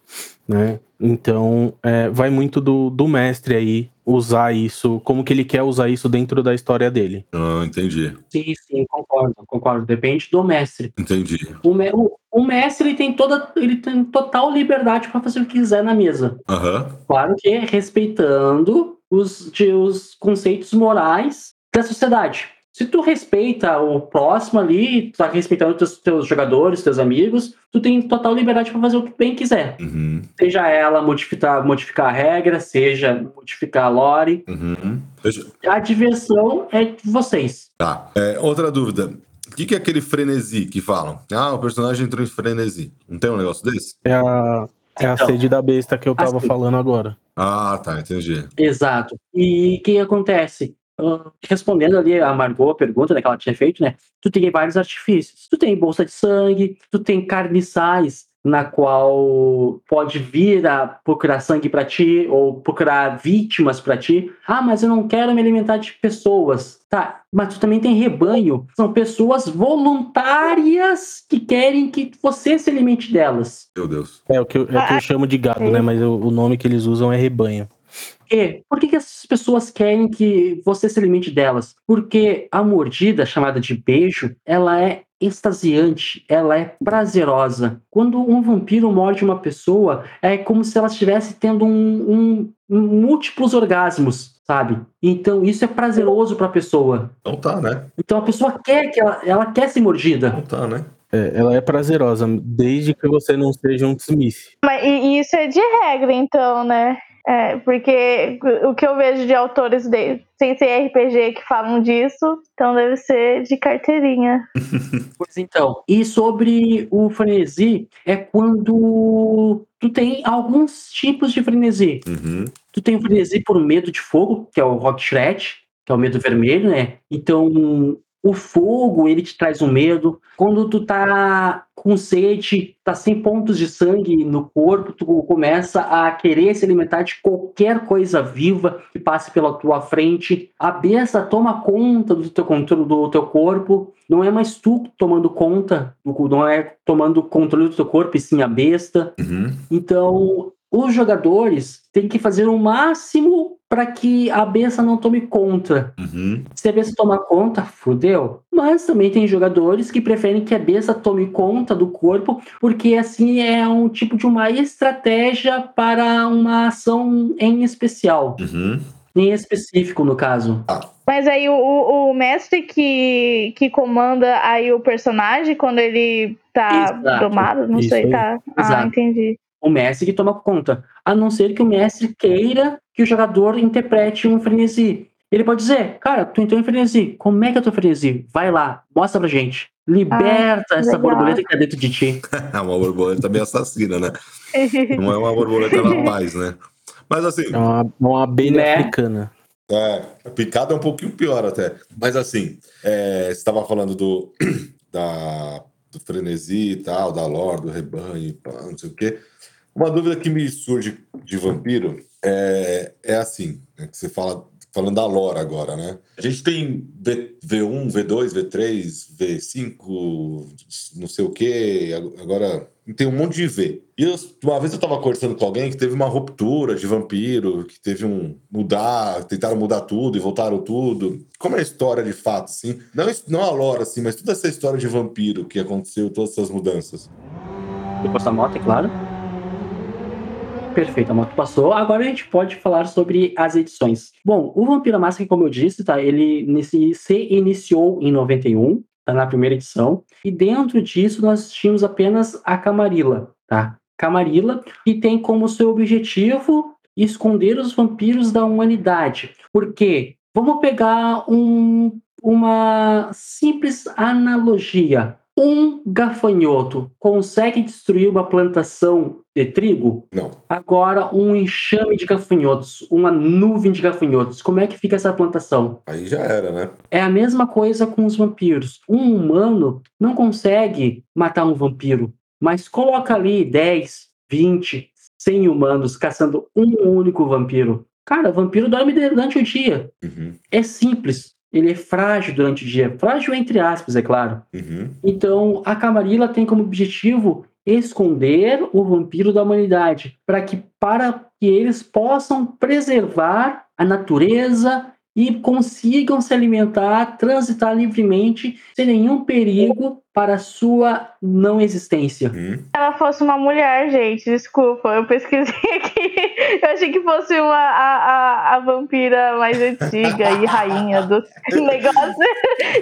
né? Então é, vai muito do, do mestre aí usar isso, como que ele quer usar isso dentro da história dele. Ah, entendi. Sim, sim, concordo, concordo. Depende do mestre. Entendi. O, me- o- o mestre ele tem toda, ele tem total liberdade para fazer o que quiser na mesa. Aham. Claro que respeitando os, de- os conceitos morais da sociedade. Se tu respeita o próximo ali, tu tá respeitando teus, teus jogadores, teus amigos, tu tem total liberdade para fazer o que bem quiser. Uhum. Seja ela modificar, modificar a regra, seja modificar a lore. Uhum. A diversão é de vocês. Tá. É, outra dúvida. O que, que é aquele frenesi que falam? Ah, o personagem entrou em frenesi. Não tem um negócio desse? É a, é a Então, sede da besta que eu tava assim. falando agora. Ah, tá, entendi. Exato. E o que acontece? Ah, respondendo ali a Margot a pergunta né, que ela tinha feito, né? Tu tem vários artifícios. Tu tem bolsa de sangue, tu tem carniçais, na qual pode vir a procurar sangue pra ti ou procurar vítimas pra ti. Ah, mas eu não quero me alimentar de pessoas. Tá, mas tu também tem rebanho. São pessoas voluntárias que querem que você se alimente delas. Meu Deus. É o que eu, é o que eu chamo de gado, né? Mas o, o nome que eles usam é rebanho. Por quê? Por que, que essas pessoas querem que você se alimente delas? Porque a mordida, chamada de beijo, ela é extasiante, ela é prazerosa. Quando um vampiro morde uma pessoa, é como se ela estivesse tendo um, um- um múltiplos orgasmos, sabe? Então isso é prazeroso para a pessoa. Então tá, né? Então a pessoa quer que ela, ela quer ser mordida. Então tá, né? É, ela é prazerosa, desde que você não seja um dismiss. Mas e isso é de regra, então, né? É, porque o que eu vejo de autores de, sem ser RPG que falam disso, então deve ser de carteirinha. <laughs> Pois então. E sobre o frenesi, é quando tu tem alguns tipos de frenesi. Uhum. Tu tem o frenesi por medo de fogo, que é o Rock Shred, que é o medo vermelho, né? Então, o fogo, ele te traz um medo. Quando tu tá com sede, tá sem pontos de sangue no corpo, tu começa a querer se alimentar de qualquer coisa viva que passe pela tua frente. A besta toma conta do teu controle do teu corpo. Não é mais tu tomando conta, não é tomando controle do teu corpo, e sim a besta. Uhum. Então, os jogadores têm que fazer o máximo para que a besta não tome conta. Uhum. Se a besta tomar conta, fudeu. Mas também tem jogadores que preferem que a besta tome conta do corpo, porque assim é um tipo de uma estratégia para uma ação em especial. Uhum. Em específico, no caso. Mas aí o, o- mestre que, que comanda aí o personagem quando ele tá Exato. domado, não Isso sei, aí. tá. Ah, Exato. entendi. O mestre que toma conta. A não ser que o mestre queira que o jogador interprete um frenesi. Ele pode dizer, cara, tu entrou em frenesi. Como é que eu tô em frenesi? Vai lá, mostra pra gente. Liberta essa legal. borboleta que tá dentro de ti. É <laughs> uma borboleta meio assassina, né? <laughs> Não é uma borboleta da paz, né? Mas assim, É uma, uma abelha Né? africana. É, a picada é um pouquinho pior até. Mas assim, é, você estava falando do, <clears throat> da, do frenesi e tal, da lore, do rebanho, não sei o quê. Uma dúvida que me surge de vampiro é, é assim, né, que você fala, falando da lore agora, né? A gente tem V, V1, V2, V3, V5, não sei o quê, agora tem um monte de V. E eu- uma vez eu tava conversando com alguém que teve uma ruptura de vampiro, que teve um mudar, tentaram mudar tudo e voltaram tudo. Como é a história de fato, assim? Não, es- não a lore, assim, mas toda essa história de vampiro que aconteceu, todas essas mudanças. Depois da moto, é claro. Perfeito, a moto passou. Agora a gente pode falar sobre as edições. Bom, o Vampiro à Máscara, como eu disse, tá? Ele se iniciou em 91, tá? Na primeira edição. E dentro disso nós tínhamos apenas a Camarilla, tá? Camarilla, que tem como seu objetivo esconder os vampiros da humanidade. Por quê? Vamos pegar um, uma simples analogia. Um gafanhoto consegue destruir uma plantação de trigo? Não. Agora, um enxame de gafanhotos, uma nuvem de gafanhotos, como é que fica essa plantação? Aí já era, né? É a mesma coisa com os vampiros. Um humano não consegue matar um vampiro, mas coloca ali 10, 20, 100 humanos caçando um único vampiro. Cara, vampiro dorme durante o dia. Uhum, É simples. Ele é frágil durante o dia. Frágil entre aspas, é claro. uhum. Então, a Camarilla tem como objetivo esconder o vampiro da humanidade, para que para que eles possam preservar a natureza e consigam se alimentar, transitar livremente, sem nenhum perigo para a sua não existência. uhum. Ela fosse uma mulher, gente, desculpa, eu pesquisei <laughs> aqui. Eu achei que fosse uma, a, a, a vampira mais antiga e rainha do <laughs> negócio.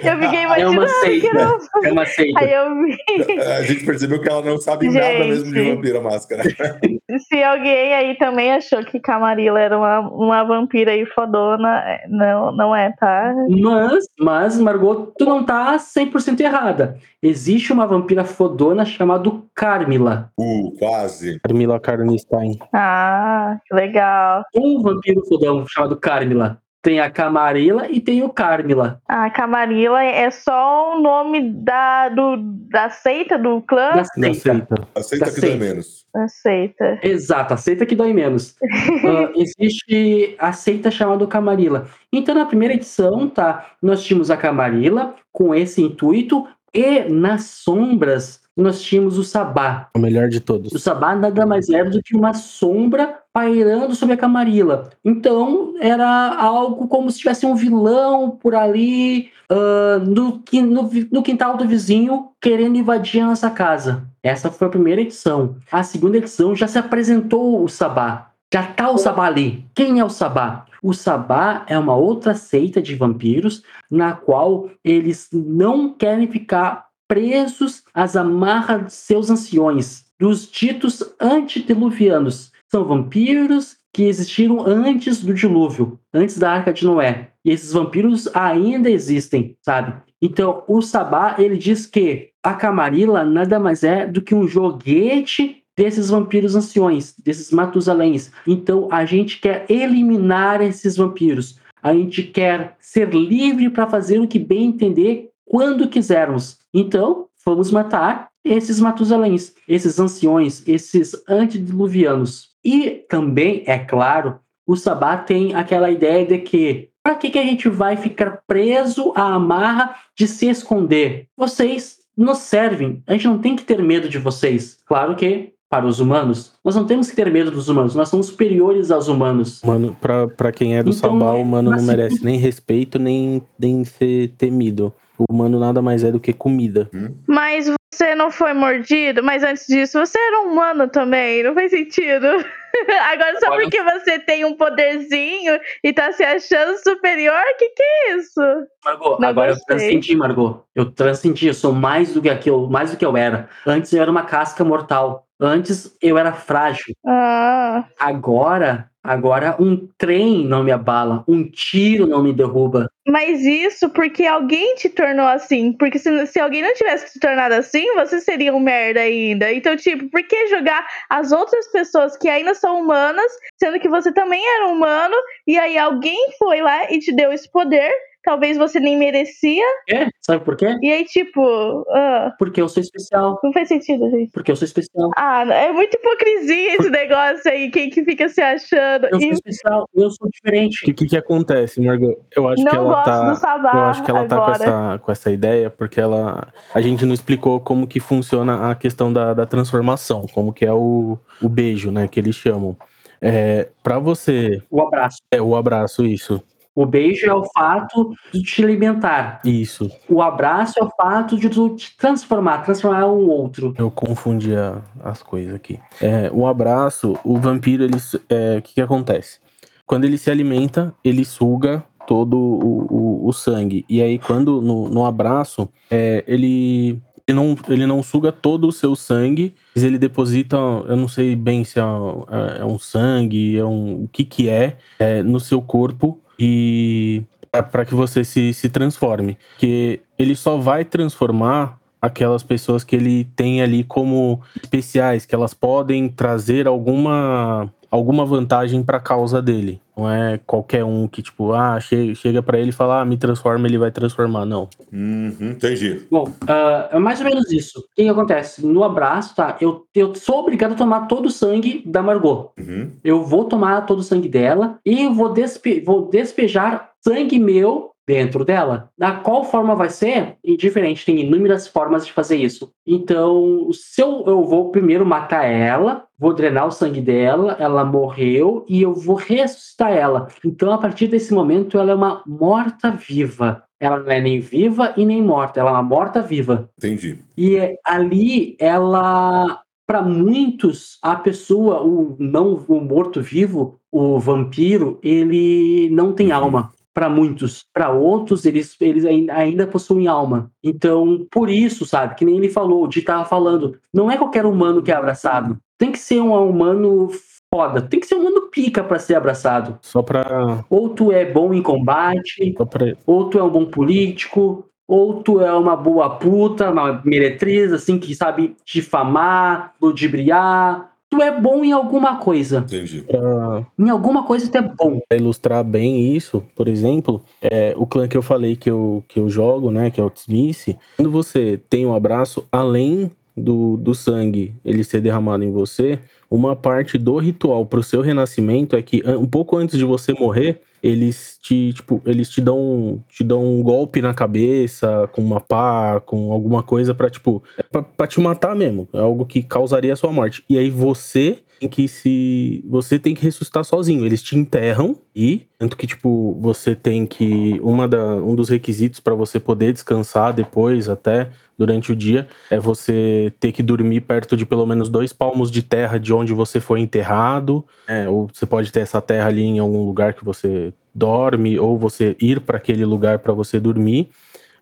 Eu fiquei É imaginando uma que seita. era. É uma seita. Aí eu vi. A gente percebeu que ela não sabe nada Gente. mesmo de vampiro a máscara. <laughs> Se alguém aí também achou que Camarilla era uma, uma vampira aí fodona, é, não, não é, tá? Mas, mas, Margot, tu não tá 100% errada. Existe uma vampira fodona chamada Carmila. Uh, quase. Carmila Karnstein. Ah, que legal. Um vampiro fodão chamado Carmila. Tem a Camarilla e tem o Carmila. Ah, Camarilla é só o nome da, do, da seita, do clã? Da Da seita. seita. Aceita Da que dói seita. menos. Da seita. Exato, a seita que dói menos. <laughs> Ah, existe a seita chamada Camarilla. Então, na primeira edição, tá? Nós tínhamos a Camarilla com esse intuito, e nas sombras nós tínhamos o Sabá. O melhor de todos. O Sabá nada mais era do que uma sombra pairando sobre a Camarilla. Então, era algo como se tivesse um vilão por ali ah, no, no no quintal do vizinho querendo invadir a nossa casa. Essa foi a primeira edição. A segunda edição já se apresentou o Sabá. Já tá o Sabá ali. Quem é o Sabá? O Sabá é uma outra seita de vampiros na qual eles não querem ficar presos às amarras de seus anciões, dos ditos antediluvianos. São vampiros que existiram antes do dilúvio, antes da Arca de Noé. E esses vampiros ainda existem, sabe? Então, o Sabá, ele diz que a Camarilla nada mais é do que um joguete desses vampiros anciões, desses Matusaléns. Então, a gente quer eliminar esses vampiros. A gente quer ser livre para fazer o que bem entender quando quisermos. Então, vamos matar esses Matusaléns, esses anciões, esses antediluvianos. E também, é claro, o Sabá tem aquela ideia de que para que, que a gente vai ficar preso à amarra de se esconder? Vocês nos servem. A gente não tem que ter medo de vocês. Claro que, para os humanos, nós não temos que ter medo dos humanos. Nós somos superiores aos humanos. Mano, pra, pra quem é do Então, Sabá, o humano não merece nem respeito, nem, nem ser temido. O humano nada mais é do que comida. Mas você não foi mordido, mas antes disso você era um humano também, não faz sentido. <laughs> Agora só Olha- porque você tem um poderzinho e tá se achando superior, que que é isso? Margot, Não agora gostei. eu transcendi, Margot. Eu transcendi, eu sou mais do que aquilo, mais do que eu era. Antes eu era uma casca mortal. Antes eu era frágil. Ah, Agora Agora, um trem não me abala, um tiro não me derruba. Mas isso porque alguém te tornou assim. Porque se, se alguém não tivesse te tornado assim, você seria um merda ainda. Então, tipo, por que jogar as outras pessoas que ainda são humanas, sendo que você também era humano, e aí alguém foi lá e te deu esse poder talvez você nem merecia. É, sabe por quê? E aí, tipo, ah, Porque eu sou especial. não faz sentido, gente. Porque eu sou especial. Ah, é muita hipocrisia esse negócio aí, quem que fica se achando. Eu sou E especial, eu sou O diferente. que, que, que acontece, Margot? Eu acho que não ela gosto tá. Eu acho que ela tá com agora. essa, com essa ideia, porque ela. A gente não explicou como que funciona a questão da, da transformação, como que é o, o beijo, né? Que eles chamam. É, para você. O abraço. É o abraço, isso. O beijo é o fato de te alimentar. Isso. O abraço é o fato de tu te transformar, transformar um outro. Eu confundi a- as coisas aqui. É, o abraço, o vampiro, ele, é, o que, que acontece? Quando ele se alimenta, ele suga todo o, o- o sangue. E aí, quando no, no abraço, é, ele, ele, não, ele não suga todo o seu sangue, mas ele deposita, eu não sei bem se é, um- é um sangue, é um, o que que é, é, no seu corpo e para que você se, se transforme. Que ele só vai transformar aquelas pessoas que ele tem ali como especiais, que elas podem trazer alguma alguma vantagem para a causa dele. Não é qualquer um que tipo, ah, che chega para ele e fala, ah, me transforma, ele vai transformar, não. Uhum, entendi. Bom, ah, é mais ou menos isso. O que, que acontece? No abraço, tá? Eu, eu sou obrigado a tomar todo o sangue da Margot. Uhum. Eu vou tomar todo o sangue dela e vou, despe vou despejar sangue meu dentro dela. Da qual forma vai ser? Indiferente, tem inúmeras formas de fazer isso. Então, se eu, eu vou primeiro matar ela, vou drenar o sangue dela, ela morreu e eu vou ressuscitar ela. Então, a partir desse momento, ela é uma morta-viva. Ela não é nem viva e nem morta, ela é uma morta-viva. Entendi. E é- ali ela, para muitos, a pessoa, o não o morto-vivo, o vampiro, ele não tem alma. Para muitos, para outros, eles, eles ainda, possuem alma. Então, por isso, sabe, que nem ele falou, de tava falando, não é qualquer humano que é abraçado. Tem que ser um humano foda, tem que ser um humano pica para ser abraçado. Só pra, Ou tu é bom em combate, só pra ou tu é um bom político, ou tu é uma boa puta, uma meretriz, assim, que sabe difamar, ludibriar. Tu é bom em alguma coisa. Entendi. pra- Em alguma coisa tu é bom. Pra ilustrar bem isso, por exemplo, é, o clã que eu falei que eu, que eu jogo, né, que é o Smith, quando você tem um abraço, além do, do sangue ele ser derramado em você, uma parte do ritual pro seu renascimento é que um pouco antes de você morrer, eles te, tipo, eles te dão, te dão um golpe na cabeça com uma pá, com alguma coisa pra, tipo, é pra, pra te matar mesmo. É algo que causaria a sua morte. E aí você que se. Você tem que ressuscitar sozinho. Eles te enterram e. Tanto que, tipo, você tem que. Uma da, um dos requisitos pra você poder descansar depois, até durante o dia, é você ter que dormir perto de pelo menos dois palmos de terra de onde você foi enterrado. É, ou você pode ter essa terra ali em algum lugar que você dorme, ou você ir para aquele lugar para você dormir.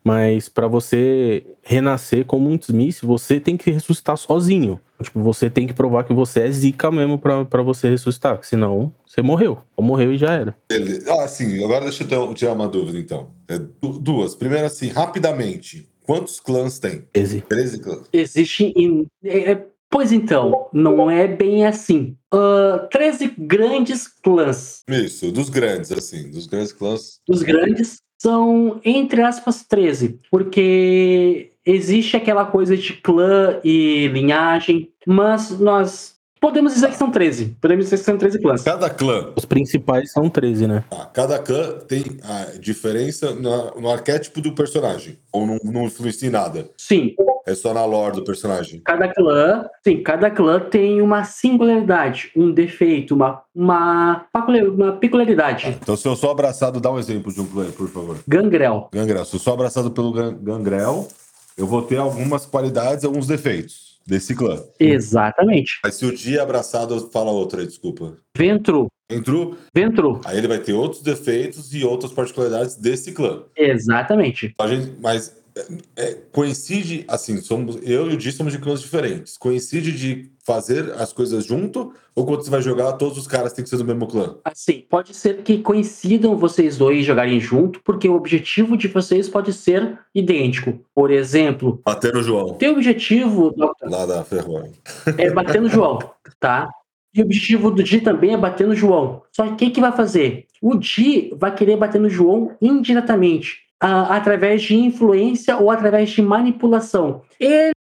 Mas para você renascer como um Smith, você tem que ressuscitar sozinho. Tipo, você tem que provar que você é zica mesmo pra pra você ressuscitar, porque senão você morreu. Ou morreu e já era. Beleza. Ah, sim. Agora deixa eu ter- tirar uma dúvida, então. É, du- duas. Primeiro, assim, rapidamente. Quantos clãs tem? Eze. 13 clãs. Existe. em- é- é- pois então, não é bem assim. Ah, 13 grandes clãs. Isso, dos grandes, assim. Dos grandes clãs. Os grandes são, entre aspas, 13, porque existe aquela coisa de clã e linhagem, mas nós podemos dizer que são 13. Podemos dizer que são 13 clãs. Cada clã, Os principais são 13, né? ah, cada clã tem a diferença no arquétipo do personagem. Ou não, não influencia em nada. Sim, É só na lore do personagem. cada clã, sim, cada clã tem uma singularidade, um defeito, uma, uma, uma peculiaridade. Então, se eu sou abraçado, dá um exemplo de um clã, por favor. Gangrel. Gangrel. Se eu sou abraçado pelo Gan- Gangrel, eu vou ter algumas qualidades, alguns defeitos desse clã. Exatamente. Mas se o dia é abraçado, fala outra desculpa. Ventru. Entrou, Ventru. aí ele vai ter outros defeitos e outras particularidades desse clã. Exatamente. A gente, mas é, coincide, assim, somos, eu e o Di somos de clãs diferentes. Coincide de fazer as coisas junto? Ou quando você vai jogar, todos os caras têm que ser do mesmo clã? Assim, pode ser que coincidam vocês dois jogarem junto, porque o objetivo de vocês pode ser idêntico. Por exemplo, Bater no João. teu objetivo, Doctor, Lá da Ferroni. é bater no João, tá? E o objetivo do Di também é bater no João. Só que o que, que vai fazer? O Di vai querer bater no João indiretamente, através de influência ou através de manipulação. Ele,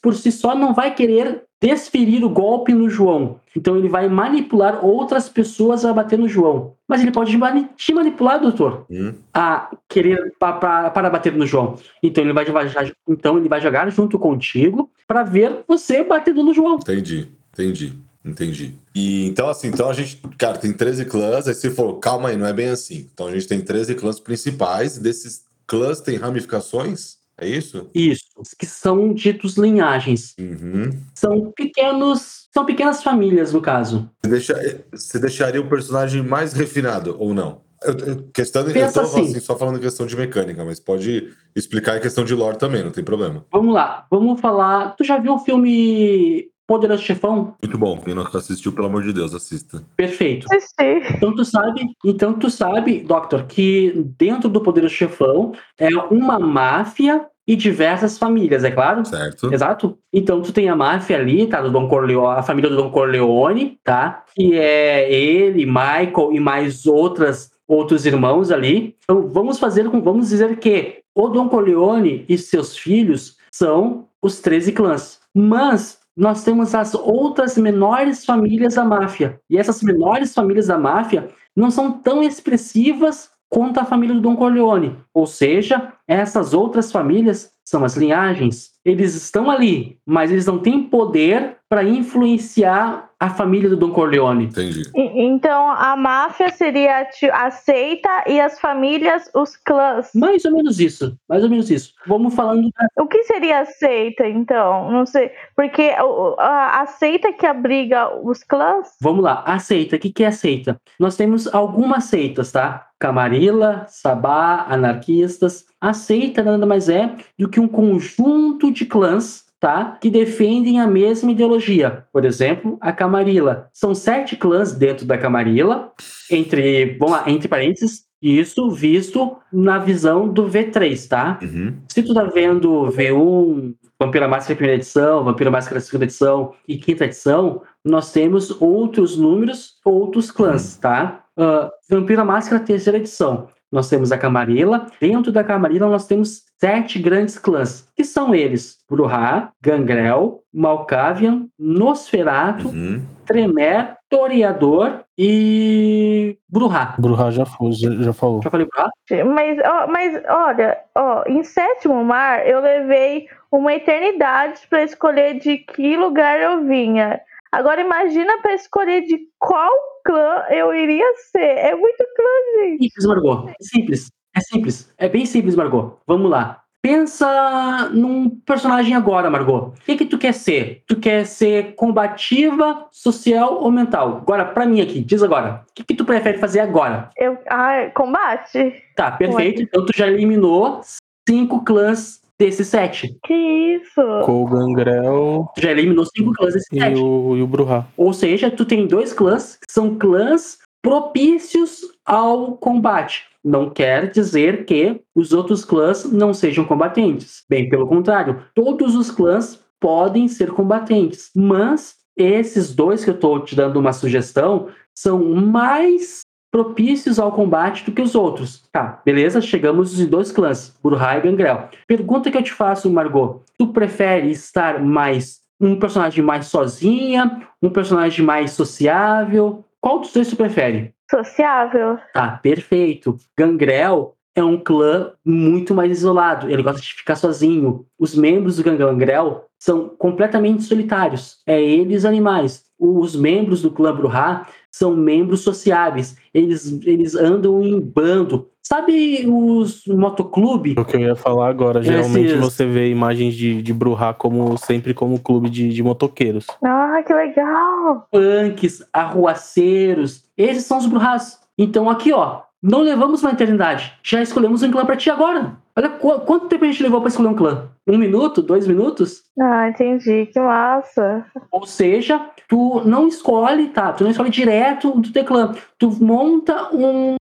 por si só, não vai querer desferir o golpe no João. Então ele vai manipular outras pessoas a bater no João. Mas ele pode te manipular, doutor, Hum? a querer pa- pa- para bater no João. Então ele vai jogar, então ele vai jogar junto contigo para ver você batendo no João. Entendi, entendi, entendi. E então, assim, então a gente, cara, tem 13 clãs, aí você falou, calma aí, não é bem assim. Então a gente tem 13 clãs principais, e desses clãs tem ramificações, é isso? Isso, que são ditos linhagens. Uhum. São pequenos, são pequenas famílias no caso. Você, deixa- você deixaria o personagem mais refinado ou não? Eu, eu, questão, eu tô assim. assim, só falando em questão de mecânica, mas pode explicar em questão de lore também, não tem problema. Vamos lá, vamos falar. Tu já viu o filme Poderoso Chefão? Muito bom. Quem não assistiu, pelo amor de Deus, assista. Perfeito. Assisti. Então tu sabe, então tu sabe, Doctor, que dentro do Poderoso Chefão é uma máfia e diversas famílias, é claro? Certo? Exato. Então tu tem a máfia ali, tá? Do Don Corleone, a família do Don Corleone, tá? Que é ele, Michael e mais outras outros irmãos ali. Então vamos fazer com, vamos dizer que o Don Corleone e seus filhos são os 13 clãs. Mas nós temos as outras menores famílias da máfia. E essas menores famílias da máfia não são tão expressivas quanto a família do Don Corleone. Ou seja, essas outras famílias são as linhagens. Eles estão ali, mas eles não têm poder para influenciar a família do Don Corleone. Entendi. E- Então a máfia seria a seita e as famílias os clãs. Mais ou menos isso. Mais ou menos isso. Vamos falando O que seria a seita, então? Não sei. Porque a seita que abriga os clãs? Vamos lá, a seita. O que, que é a seita? Nós temos algumas seitas, tá? Camarilla, Sabá, anarquistas. A seita nada mais é do que um conjunto de clãs, tá? Que defendem a mesma ideologia. Por exemplo, a Camarilla. São sete clãs dentro da Camarilla, entre, vamos lá, entre parênteses, isso visto na visão do V3, tá? Uhum. Se tu tá vendo V1, Vampira Máscara primeira edição, Vampira Máscara segunda edição e quinta edição, nós temos outros números, outros clãs, tá? Uh, Vampira Máscara terceira edição. Nós temos a Camarilla. Dentro da Camarilla, nós temos sete grandes clãs, que são eles: Bruhá, Gangrel, Malkavian, Nosferatu, Uhum. Tremer, Toreador e Bruhá. Bruhá já, foi, já, já falou. Já falei Bruhá? Mas, ó, mas olha, ó, em sétimo mar eu levei uma eternidade para escolher de que lugar eu vinha. Agora imagina para escolher de qual clã eu iria ser. É muito clã, gente. Simples, Margot. É simples. É simples. É bem simples, Margot. Vamos lá. Pensa num personagem agora, Margot. O que, que tu quer ser? Tu quer ser combativa, social ou mental? Agora, pra mim aqui, diz agora. O que, que tu prefere fazer agora? Eu, ah, combate? Tá, perfeito. Então tu já eliminou cinco clãs desses sete. Que isso? Com o Gangrel Tu já eliminou cinco clãs desses e sete. o, e o Bruhá. Ou seja, tu tem dois clãs que são clãs propícios ao combate. Não quer dizer que os outros clãs não sejam combatentes. Bem, pelo contrário, todos os clãs podem ser combatentes, mas esses dois que eu estou te dando uma sugestão são mais propícios ao combate do que os outros. Tá, beleza? Chegamos em dois clãs, Burhai e Gangrel. Pergunta que eu te faço, Margot. Tu prefere estar mais um personagem mais sozinha, um personagem mais sociável? Qual dos dois tu prefere? Sociável? Tá, perfeito. Gangrel é um clã muito mais isolado. Ele gosta de ficar sozinho. Os membros do Gangrel são completamente solitários. É eles animais. Os membros do clã Bruhá são membros sociáveis. Eles, eles andam em bando. Sabe os motoclube? O que eu ia falar agora, geralmente Esses- você vê imagens de, de Bruhá como sempre como clube de, de motoqueiros. Ah, que legal! punks, arruaceiros, esses são os Bruhás. Então aqui, ó, não levamos uma eternidade. Já escolhemos um clã pra ti agora. Olha qu- quanto tempo a gente levou pra escolher um clã? Um minuto? Dois minutos? Ah, entendi. Que massa. Ou seja, tu não escolhe, tá? Tu não escolhe direto do teu clã. Tu monta um.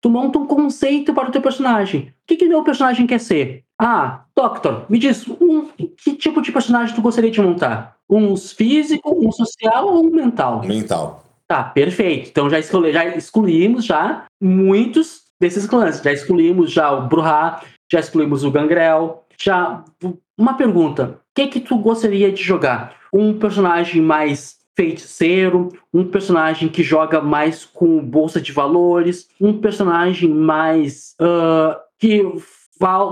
Tu monta um conceito para o teu personagem. O que, que meu personagem quer ser? Ah, Doctor, me diz, um, que tipo de personagem tu gostaria de montar? Um físico, um social ou um mental? Mental. Tá, perfeito. Então já, escolhe, já excluímos já muitos desses clãs. Já excluímos já o Bruhá, já excluímos o Gangrel. Já. Uma pergunta: o que que tu gostaria de jogar? Um personagem mais feiticeiro, um personagem que joga mais com bolsa de valores, um personagem mais ah, que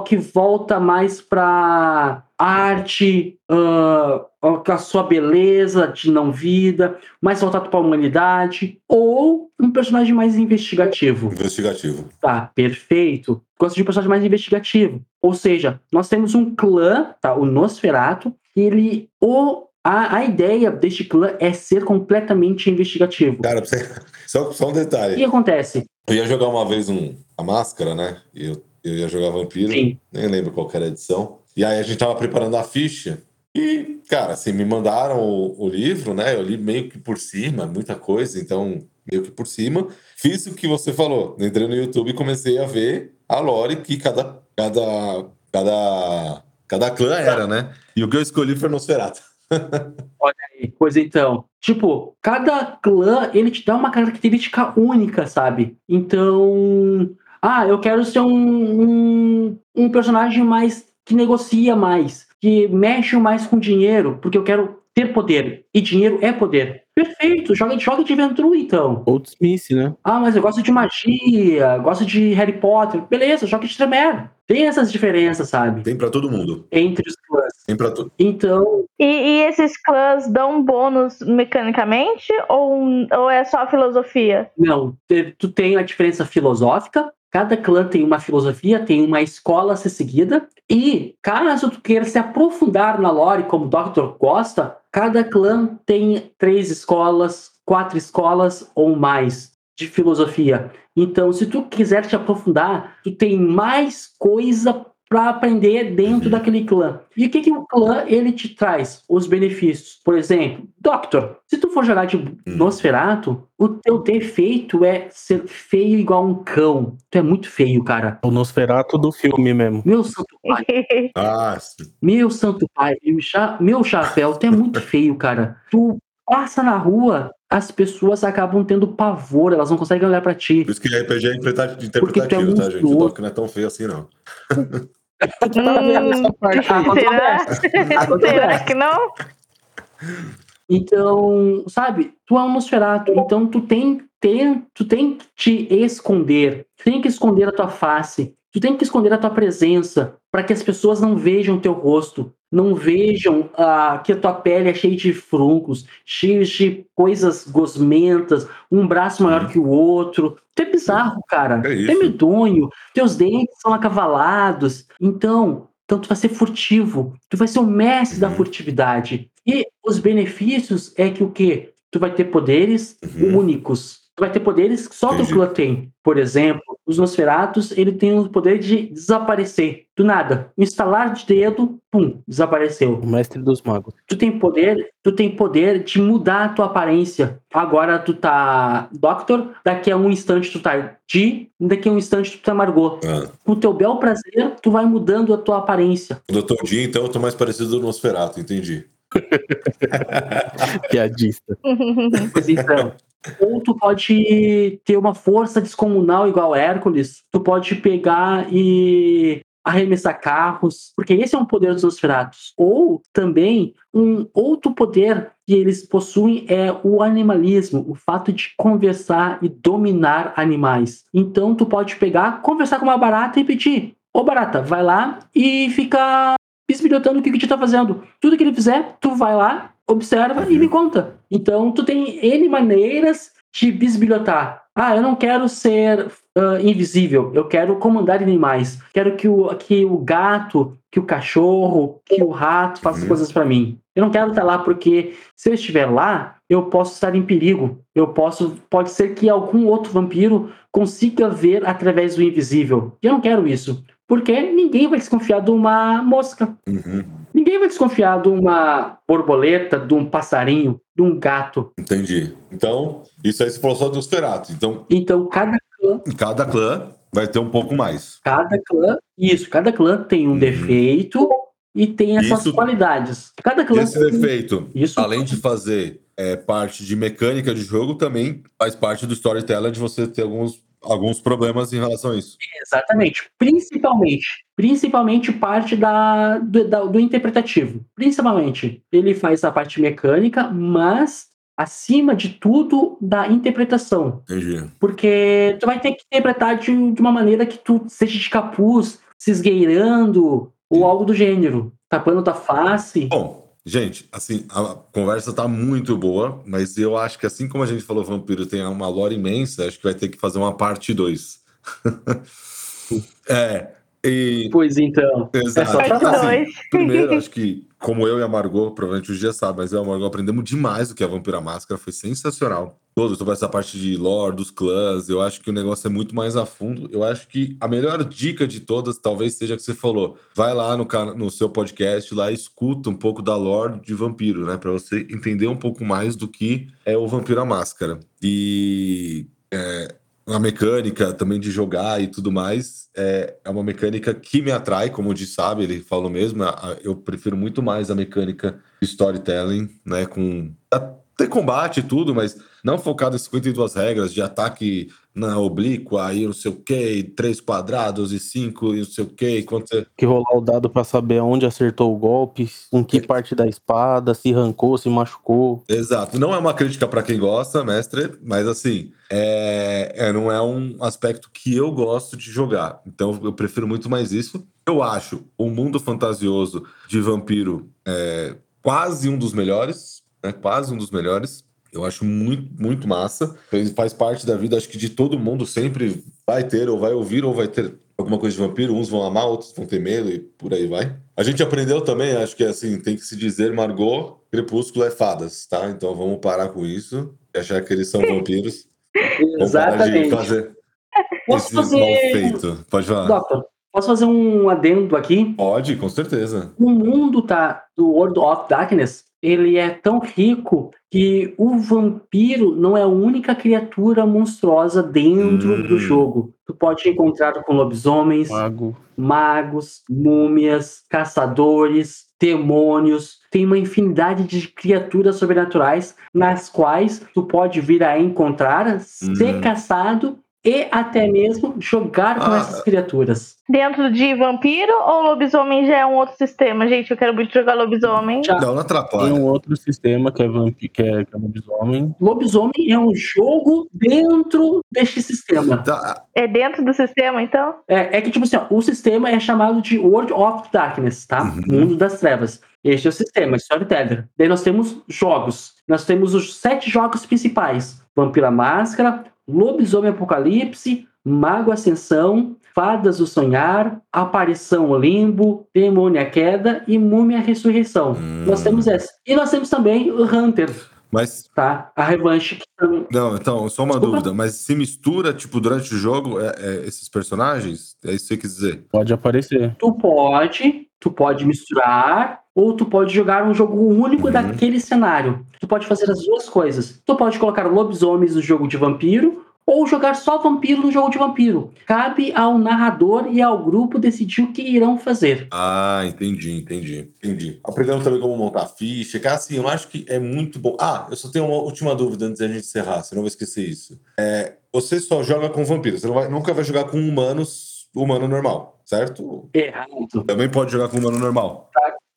que volta mais para arte, com a sua beleza de não vida, mais voltado para a humanidade, ou um personagem mais investigativo. Investigativo. Tá, perfeito. Gosto de um personagem mais investigativo. Ou seja, nós temos um clã, tá? O Nosferato, e ele. O, a, a ideia deste clã é ser completamente investigativo. Cara, você- <laughs> só, só um O que detalhe. acontece? Eu ia jogar uma vez um, a máscara, né? E eu, eu ia jogar vampiro. Sim. Nem lembro qual era a edição. E aí a gente tava preparando a ficha. E, cara, assim, me mandaram o, o livro, né? Eu li meio que por cima, muita coisa, então, meio que por cima. Fiz o que você falou. Entrei no YouTube e comecei a ver a lore que cada, cada, cada, cada clã era, né? E o que eu escolhi foi Nosferatu. <laughs> Pois então, tipo, cada clã ele te dá uma característica única, sabe? Então, ah, eu quero ser um, um, um personagem mais que negocia mais, que mexe mais com dinheiro, porque eu quero ter poder. E dinheiro é poder. Perfeito, joga, joga de aventura então. Outsmith, né? Ah, mas eu gosto de magia, gosto de Harry Potter. Beleza, joga de Tremere. Tem essas diferenças, sabe? Tem pra todo mundo. Entre os clãs. Tem pra todo. Então, E, e esses clãs dão bônus mecanicamente ou, ou é só filosofia? Não, tu tem a diferença filosófica. Cada clã tem uma filosofia, tem uma escola a ser seguida. E caso tu queira se aprofundar na lore, como Dr. Costa, cada clã tem três escolas, quatro escolas ou mais de filosofia. Então, se tu quiser te aprofundar, tu tem mais coisa para aprender dentro daquele clã. E o que, que o clã ele te traz? Os benefícios. Por exemplo, Doctor, se tu for jogar de Nosferato, o teu defeito é ser feio igual um cão. Tu é muito feio, cara. O Nosferato do filme mesmo. Meu santo pai, <laughs> Ah, sim. meu santo pai, meu, cha- meu chapéu, tu é muito feio, cara. Tu passa na rua, as pessoas acabam tendo pavor, elas não conseguem olhar pra ti. Por isso que RPG é interpreta- Porque tu é interpretativo, tá, gente? O. Doc não é tão feio assim, não. Essa parte? Será? <laughs> Será que não? Então, sabe, tu é um Nosferatu, então tu tem, tem, tu tem que te esconder, tu tem que esconder a tua face, tu tem que esconder a tua presença, para que as pessoas não vejam teu rosto, não vejam ah, que a tua pele é cheia de fruncos, cheia de coisas gosmentas, um braço maior que o outro. Tu é bizarro, cara. É Tu é isso. medonho, teus dentes são acavalados. Então, então tu vai ser furtivo, tu vai ser o mestre da Uhum. furtividade. E os benefícios é que o quê? Tu vai ter poderes Uhum. únicos. Tu vai ter poderes que só Entendi. clã tem. Por exemplo, os Nosferatus, ele tem o poder de desaparecer. Do nada. Um estalar de dedo, pum, desapareceu. O mestre dos magos. Tu tem poder, tu tem poder de mudar a tua aparência. Agora tu tá Doctor, daqui a um instante tu tá Di, daqui a um instante tu tá Margot. Ah. Com o teu bel prazer, tu vai mudando a tua aparência. O Dr. Jim, então, eu tô mais parecido do Nosferatu, entendi. <laughs> Piadista. Pois <laughs> então. Ou tu pode ter uma força descomunal igual Hércules, tu pode pegar e arremessar carros, porque esse é um poder dos Nosferatus. Ou também um outro poder que eles possuem é o animalismo, o fato de conversar e dominar animais. Então tu pode pegar, conversar com uma barata e pedir: Ô barata, vai lá e fica bisbilhotando o que, que tu tá fazendo. Tudo que ele fizer, tu vai lá, observa e me conta. Então, tu tem N maneiras de bisbilhotar. Ah, eu não quero ser ah, invisível, eu quero comandar animais. Quero que o, que o gato, que o cachorro, que o rato façam Uhum. coisas para mim. Eu não quero estar lá porque se eu estiver lá, eu posso estar em perigo. Eu posso. Pode ser que algum outro vampiro consiga ver através do invisível. Eu não quero isso. Porque ninguém vai desconfiar de uma mosca. Uhum. Ninguém vai desconfiar de uma borboleta, de um passarinho, de um gato. Entendi. Então, isso aí você falou só dos feratos. Então, Então, cada clã, cada clã vai ter um pouco mais. cada clã, isso, cada clã tem um Uhum. defeito e tem as suas Isso- qualidades. Cada clã Esse tem- defeito, Isso. além de fazer é, parte de mecânica de jogo, também faz parte do storytelling de você ter alguns, alguns problemas em relação a isso. Exatamente. Principalmente. Principalmente parte da, do, da- do interpretativo. Principalmente. Ele faz a parte mecânica, mas acima de tudo da interpretação. Entendi. Porque tu vai ter que interpretar de, de uma maneira que tu seja de capuz, se esgueirando, ou algo do gênero. Tapando tua face. Bom, gente, assim, a conversa tá muito boa, mas eu acho que assim como a gente falou, Vampiro tem uma lore imensa, acho que vai ter que fazer uma parte 2. <laughs> é, e Pois então. Exato. só lá. Assim, primeiro, acho que, como eu e a Margot, provavelmente os dias sabem, mas eu e a Margot aprendemos demais do que a Vampira Máscara, foi sensacional. Todo, sobre essa parte de lore, dos clãs, eu acho que o negócio é muito mais a fundo. Eu acho que a melhor dica de todas talvez seja a que você falou. Vai lá no, no seu podcast, lá escuta um pouco da lore de vampiro, né? Pra você entender um pouco mais do que é o Vampiro à Máscara. E é, a mecânica também de jogar e tudo mais é, é uma mecânica que me atrai, como o Di sabe, ele falou mesmo. Eu prefiro muito mais a mecânica storytelling, né? Com ter combate e tudo, mas não focado em 52 regras de ataque na oblíqua e não sei o que, três quadrados e cinco e não sei o que, quanto você... Que rolar o dado pra saber onde acertou o golpe, com que parte da espada, se arrancou, se machucou. Exato. Não é uma crítica para quem gosta, mestre, mas assim, é, é- não é um aspecto que eu gosto de jogar. Então eu prefiro muito mais isso. Eu acho o mundo fantasioso de vampiro é, quase um dos melhores, né? Quase um dos melhores. Eu acho muito, muito massa. Ele faz parte da vida, acho que de todo mundo sempre vai ter, ou vai ouvir, ou vai ter alguma coisa de vampiro. Uns vão amar, outros vão ter medo e por aí vai. A gente aprendeu também, acho que assim, tem que se dizer, Margot, Crepúsculo é fadas, tá? Então vamos parar com isso. e Achar que eles são <laughs> vampiros. Vamos parar de Exatamente. fazer Posso esse mal fazer. feito. Pode falar. Doctor, posso fazer um adendo aqui? Pode, com certeza. o mundo tá, do World of Darkness, ele é tão rico que o vampiro não é a única criatura monstruosa dentro Hum. do jogo. Tu pode encontrar com lobisomens, Mago. magos, múmias, caçadores, demônios. Tem uma infinidade de criaturas sobrenaturais nas quais tu pode vir a encontrar, ser Hum. caçado e até mesmo jogar com Ah. essas criaturas. Dentro de vampiro ou lobisomem já é um outro sistema? Gente, eu quero muito jogar lobisomem. Já. Não, não Tem atrapalha. um outro sistema que é, vampi que é, que é lobisomem. Lobisomem é um jogo dentro deste sistema. Tá, É dentro do sistema, então? É, é que, tipo assim, ó, o sistema é chamado de World of Darkness, tá? Uhum. Mundo das Trevas. Este é o sistema, Storyteller. Daí nós temos jogos. Nós temos os sete jogos principais: Vampira Máscara, Lobisomem Apocalipse, Mago Ascensão, Fadas do Sonhar, Aparição Limbo, Demônio a Queda e Múmia Ressurreição. Hum. Nós temos essa. E nós temos também o Hunter, mas tá? A Revanche. Que também... Não, então, só uma Desculpa. dúvida, mas se mistura, tipo, durante o jogo, é- é esses personagens? É isso que você quer dizer? Pode aparecer. Tu pode, tu pode misturar, ou tu pode jogar um jogo único Uhum. daquele cenário. Tu pode fazer as duas coisas. Tu pode colocar lobisomens no jogo de vampiro, ou jogar só vampiro no jogo de vampiro. Cabe ao narrador e ao grupo decidir o que irão fazer. Ah, entendi, entendi, entendi. Aprendemos também como montar ficha, que assim, eu acho que é muito bom. Ah, eu só tenho uma última dúvida antes da gente encerrar, senão eu vou esquecer isso. É, você só joga com vampiros, você vai- nunca vai jogar com humanos, humano normal, certo? Errado. Também pode jogar com humano normal.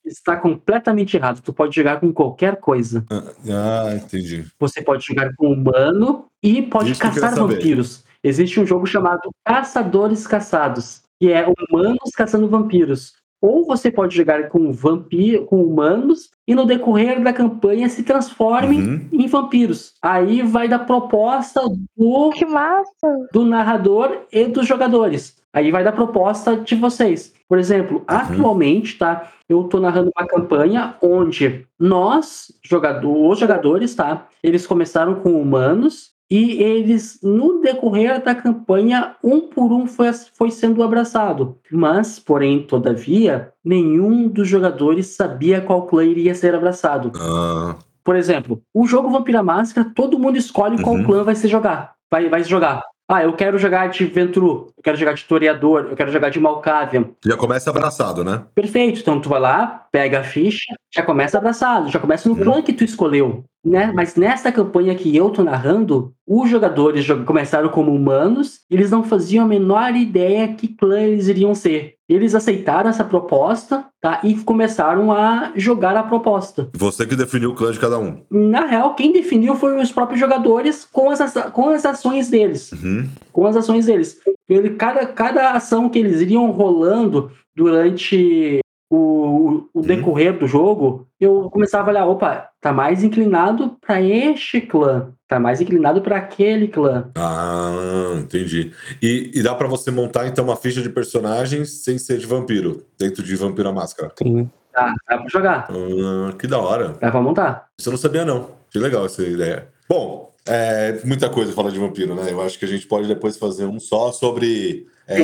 Está completamente errado. Tu pode jogar com qualquer coisa. Ah, entendi. Você pode jogar com humano e pode Isso caçar vampiros. Existe um jogo chamado Caçadores Caçados, que é humanos caçando vampiros. Ou você pode jogar com vampiro, com humanos e no decorrer da campanha se transforme Uhum. em vampiros. Aí vai da proposta do, Que massa! do narrador e dos jogadores. Aí vai da proposta de vocês. Por exemplo, atualmente, tá? Eu tô narrando uma campanha onde nós, jogador, os jogadores, tá? Eles começaram com humanos e eles, no decorrer da campanha, um por um foi, foi sendo abraçado. Mas, porém, todavia, nenhum dos jogadores sabia qual clã iria ser abraçado. Ah, Por exemplo, o jogo Vampira Máscara, todo mundo escolhe qual Uhum. clã vai se jogar. Vai, vai se jogar. Ah, eu quero jogar de Ventru, eu quero jogar de Toreador, eu quero jogar de Malkavian. já começa abraçado, né? Perfeito, então tu vai lá, pega a ficha, já começa abraçado, já começa no clã que tu escolheu, né? Mas nessa campanha que eu tô narrando, os jogadores jo- começaram como humanos, eles não faziam a menor ideia que clã eles iriam ser. Eles aceitaram essa proposta, tá? E começaram a jogar a proposta. Você que definiu o clã de cada um. Na real, quem definiu foi os próprios jogadores com as, com as ações deles Uhum. com as ações deles. Ele, cada, cada ação que eles iriam rolando durante o, o decorrer do jogo, eu começava a olhar, opa, tá mais inclinado para este clã, tá mais inclinado para aquele clã. Ah, entendi. E, e dá pra você montar então uma ficha de personagens sem ser de vampiro, dentro de Vampiro à Máscara. Sim. Tá, dá pra jogar, Ah, que da hora. dá pra montar. Isso eu não sabia, não. Que legal essa ideia. Bom, é muita coisa falar de vampiro, né? Eu acho que a gente pode depois fazer um só sobre é,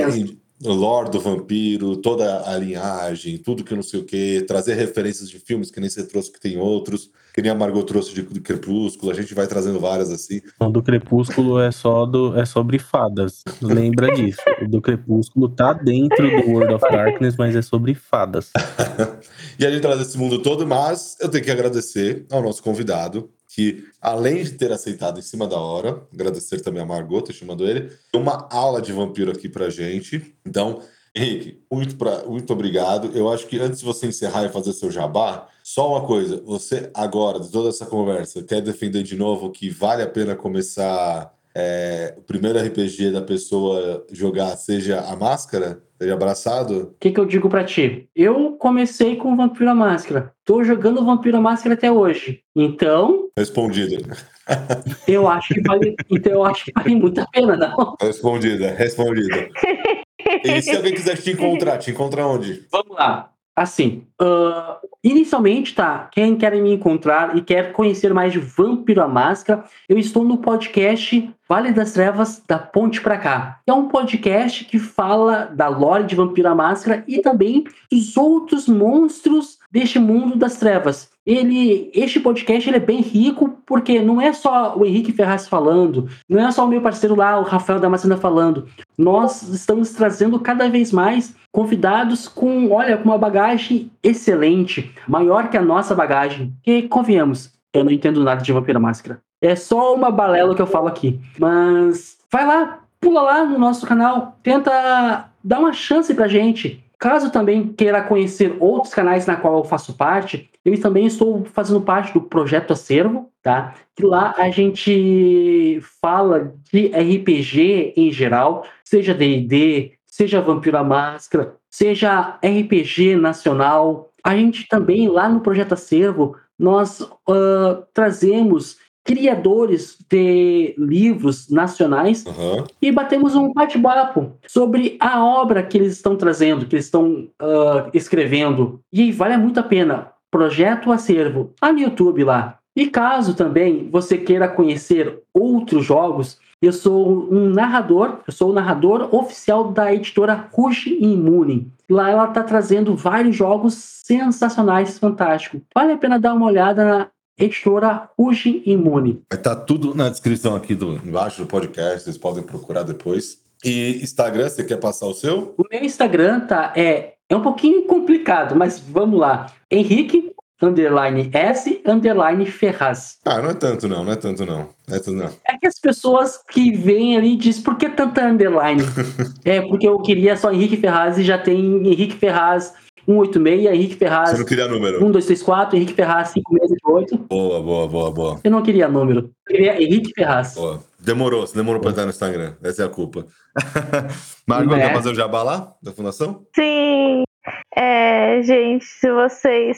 lore do vampiro, toda a linhagem, tudo que não sei o quê, trazer referências de filmes que nem você trouxe, que tem outros, que nem a Margot trouxe de, de Crepúsculo, a gente vai trazendo várias assim. O do Crepúsculo é só do, é sobre fadas. Lembra disso. <laughs> O do Crepúsculo tá dentro do World of Darkness, mas é sobre fadas. <laughs> E a gente traz esse mundo todo, mas eu tenho que agradecer ao nosso convidado, que além de ter aceitado em cima da hora, agradecer também a Margot, ter chamado ele, uma aula de vampiro aqui pra gente. Então, Henrique, muito, pra, muito obrigado. Eu acho que antes de você encerrar e fazer seu jabá, só uma coisa, você agora, de toda essa conversa, quer defender de novo que vale a pena começar é, o primeiro RPG da pessoa jogar seja a máscara, seja abraçado? O que, que eu digo pra ti? Eu comecei com Vampiro à Máscara. Tô jogando Vampiro à Máscara até hoje. Então, Respondido. eu acho que vale, então eu acho que vale muito a pena, não? Respondida, respondida. E se alguém quiser te encontrar, te encontra onde? Vamos lá. Assim, ah, inicialmente, tá? Quem quer me encontrar e quer conhecer mais de Vampiro à Máscara, eu estou no podcast Vale das Trevas da Ponte pra Cá. É um podcast que fala da lore de Vampiro à Máscara e também dos outros monstros deste mundo das trevas. Ele, este podcast ele é bem rico porque não é só o Henrique Ferraz falando, não é só o meu parceiro lá, o Rafael Damascena falando. Nós estamos trazendo cada vez mais convidados com, olha, com uma bagagem excelente, maior que a nossa bagagem. Que convenhamos, eu não entendo nada de Vampira Máscara. É só uma balela que eu falo aqui. Mas vai lá, pula lá no nosso canal, tenta dar uma chance pra gente. Caso também queira conhecer outros canais na qual eu faço parte, eu também estou fazendo parte do Projeto Acervo, tá? Que lá a gente fala de RPG em geral, seja D&D, seja Vampiro à Máscara, seja RPG nacional. A gente também, lá no Projeto Acervo, nós ah, trazemos criadores de livros nacionais Aham. e batemos um bate-papo sobre a obra que eles estão trazendo, que eles estão ah, escrevendo. E vale muito a pena. Projeto Acervo, lá no YouTube lá. E caso também você queira conhecer outros jogos, eu sou um narrador, eu sou o narrador oficial da editora Rush Imune. Lá ela está trazendo vários jogos sensacionais, fantásticos. Vale a pena dar uma olhada na editora Rush Imune. Vai estar tudo na descrição aqui do, embaixo do podcast, vocês podem procurar depois. E Instagram, você quer passar o seu? O meu Instagram tá, é, é um pouquinho complicado, mas vamos lá. Henrique, underline S, underline Ferraz. Ah, não é tanto não, não é tanto não. Não é tanto não. É que as pessoas que vêm ali dizem, por que tanta underline? <laughs> é, porque eu queria só Henrique Ferraz e já tem Henrique Ferraz 186, Henrique Você Ferraz não queria número? 1234, Henrique Ferraz 5688. Boa, boa, boa, boa. Eu não queria número. Eu queria Henrique Ferraz. boa. Demorou, você demorou pra estar no Instagram. Essa é a culpa. <laughs> Margot, É. quer fazer o jabá lá, da fundação? Sim. É, gente, se vocês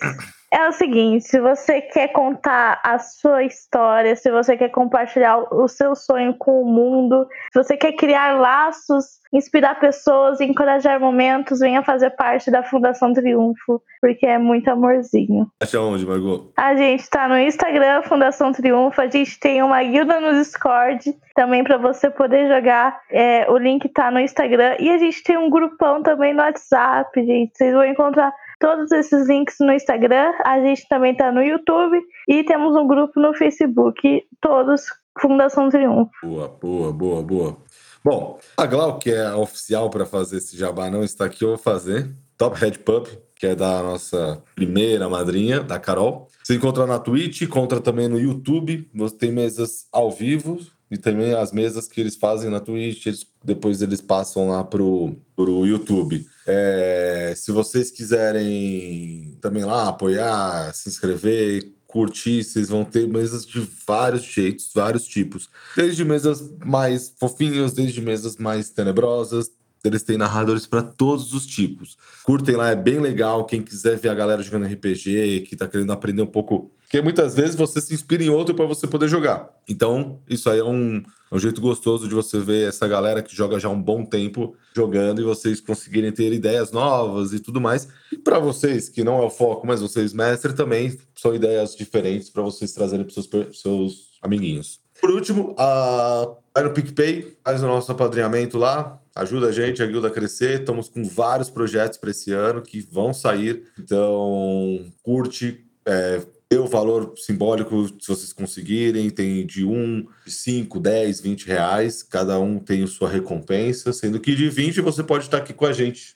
É o seguinte, se você quer contar a sua história, se você quer compartilhar o seu sonho com o mundo, se você quer criar laços, inspirar pessoas, encorajar momentos, venha fazer parte da Fundação Triunfo, porque é muito amorzinho. Acha onde, Margot? A gente tá no Instagram, Fundação Triunfo, a gente tem uma guilda no Discord, também para você poder jogar. É, o link tá no Instagram. E a gente tem um grupão também no WhatsApp, gente. Vocês vão encontrar todos esses links no Instagram. A gente também tá no YouTube e temos um grupo no Facebook, todos Fundação Triunfo. Boa, boa, boa, boa. Bom, a Glau, que é oficial para fazer esse jabá, não está aqui, eu vou fazer. Top Head Pub, que é da nossa primeira madrinha, da Carol. Você encontra na Twitch, encontra também no YouTube. Você tem mesas ao vivo e também as mesas que eles fazem na Twitch, eles, depois eles passam lá pro, pro YouTube. É, se vocês quiserem também lá apoiar, se inscrever, curtir, vocês vão ter mesas de vários jeitos, vários tipos. Desde mesas mais fofinhas, desde mesas mais tenebrosas. Eles têm narradores para todos os tipos. Curtem lá, é bem legal. Quem quiser ver a galera jogando RPG, que tá querendo aprender um pouco. Porque muitas vezes você se inspira em outro para você poder jogar. Então, isso aí é um, é um jeito gostoso de você ver essa galera que joga já um bom tempo jogando e vocês conseguirem ter ideias novas e tudo mais. E para vocês, que não é o foco, mas vocês, mestre, também são ideias diferentes para vocês trazerem para seus, seus amiguinhos. Por último, a... vai no PicPay, faz o nosso apadrinhamento lá, ajuda a gente, a guilda a crescer. Estamos com vários projetos para esse ano que vão sair. Então, curte, é, dê o valor simbólico se vocês conseguirem. Tem de 1, de 5, 10, 20 reais. Cada um tem sua recompensa. Sendo que de 20 você pode estar aqui com a gente.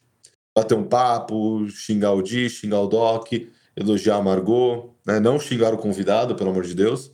Bater um papo, xingar o Di, xingar o Doc, elogiar a Margot. Né? Não xingar o convidado, pelo amor de Deus.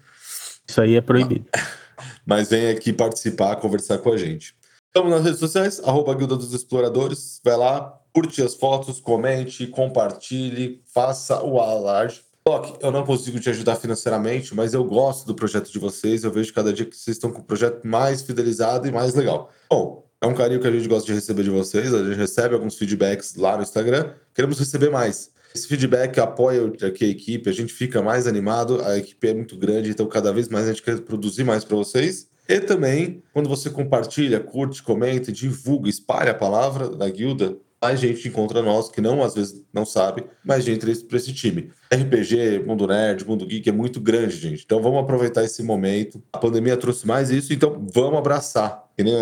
Isso aí é proibido. <laughs> Mas vem aqui participar, conversar com a gente. Estamos nas redes sociais, arroba Guilda dos Exploradores. Vai lá, curte as fotos, comente, compartilhe, faça o alarde. Doc, eu não consigo te ajudar financeiramente, mas eu gosto do projeto de vocês. Eu vejo cada dia que vocês estão com o projeto mais fidelizado e mais legal. Bom, é um carinho que a gente gosta de receber de vocês. A gente recebe alguns feedbacks lá no Instagram. Queremos receber mais. Esse feedback apoia aqui a equipe, a gente fica mais animado, a equipe é muito grande, então cada vez mais a gente quer produzir mais para vocês. E também, quando você compartilha, curte, comenta, divulga, espalha a palavra da guilda, mais gente encontra nós, que não às vezes não sabe, mas gente para esse time. RPG, Mundo Nerd, Mundo Geek é muito grande, gente. Então vamos aproveitar esse momento. A pandemia trouxe mais isso, então vamos abraçar. Que nem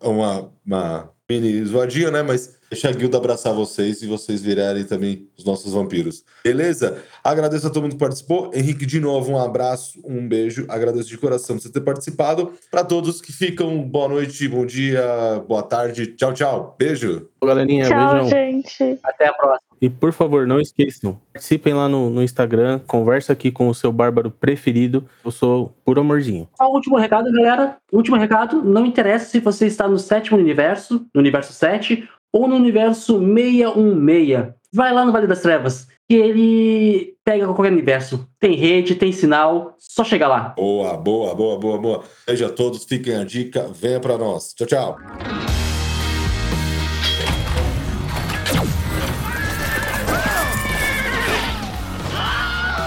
uma, uma mini zoadinha, né? Mas deixa a guilda abraçar vocês e vocês virarem também os nossos vampiros. Beleza? Agradeço a todo mundo que participou. Henrique, de novo, um abraço, um beijo. Agradeço de coração por você ter participado. Para todos que ficam, boa noite, bom dia, boa tarde. Tchau, tchau. Beijo. Galerinha, Tchau, beijão. gente. Até a próxima. E por favor, não esqueçam, participem lá no, no Instagram, conversa aqui com o seu bárbaro preferido. Eu sou puro amorzinho. Só o último recado, galera. Último recado, não interessa se você está no sétimo universo, no universo 7, ou no universo 616. Vai lá no Vale das Trevas, que ele pega qualquer universo. Tem rede, tem sinal, só chega lá. Boa, boa, boa, boa, boa. Beijo a todos, fiquem a dica, venha para nós. Tchau, tchau.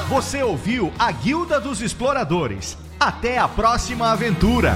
Você ouviu a Guilda dos Exploradores. Até a próxima aventura!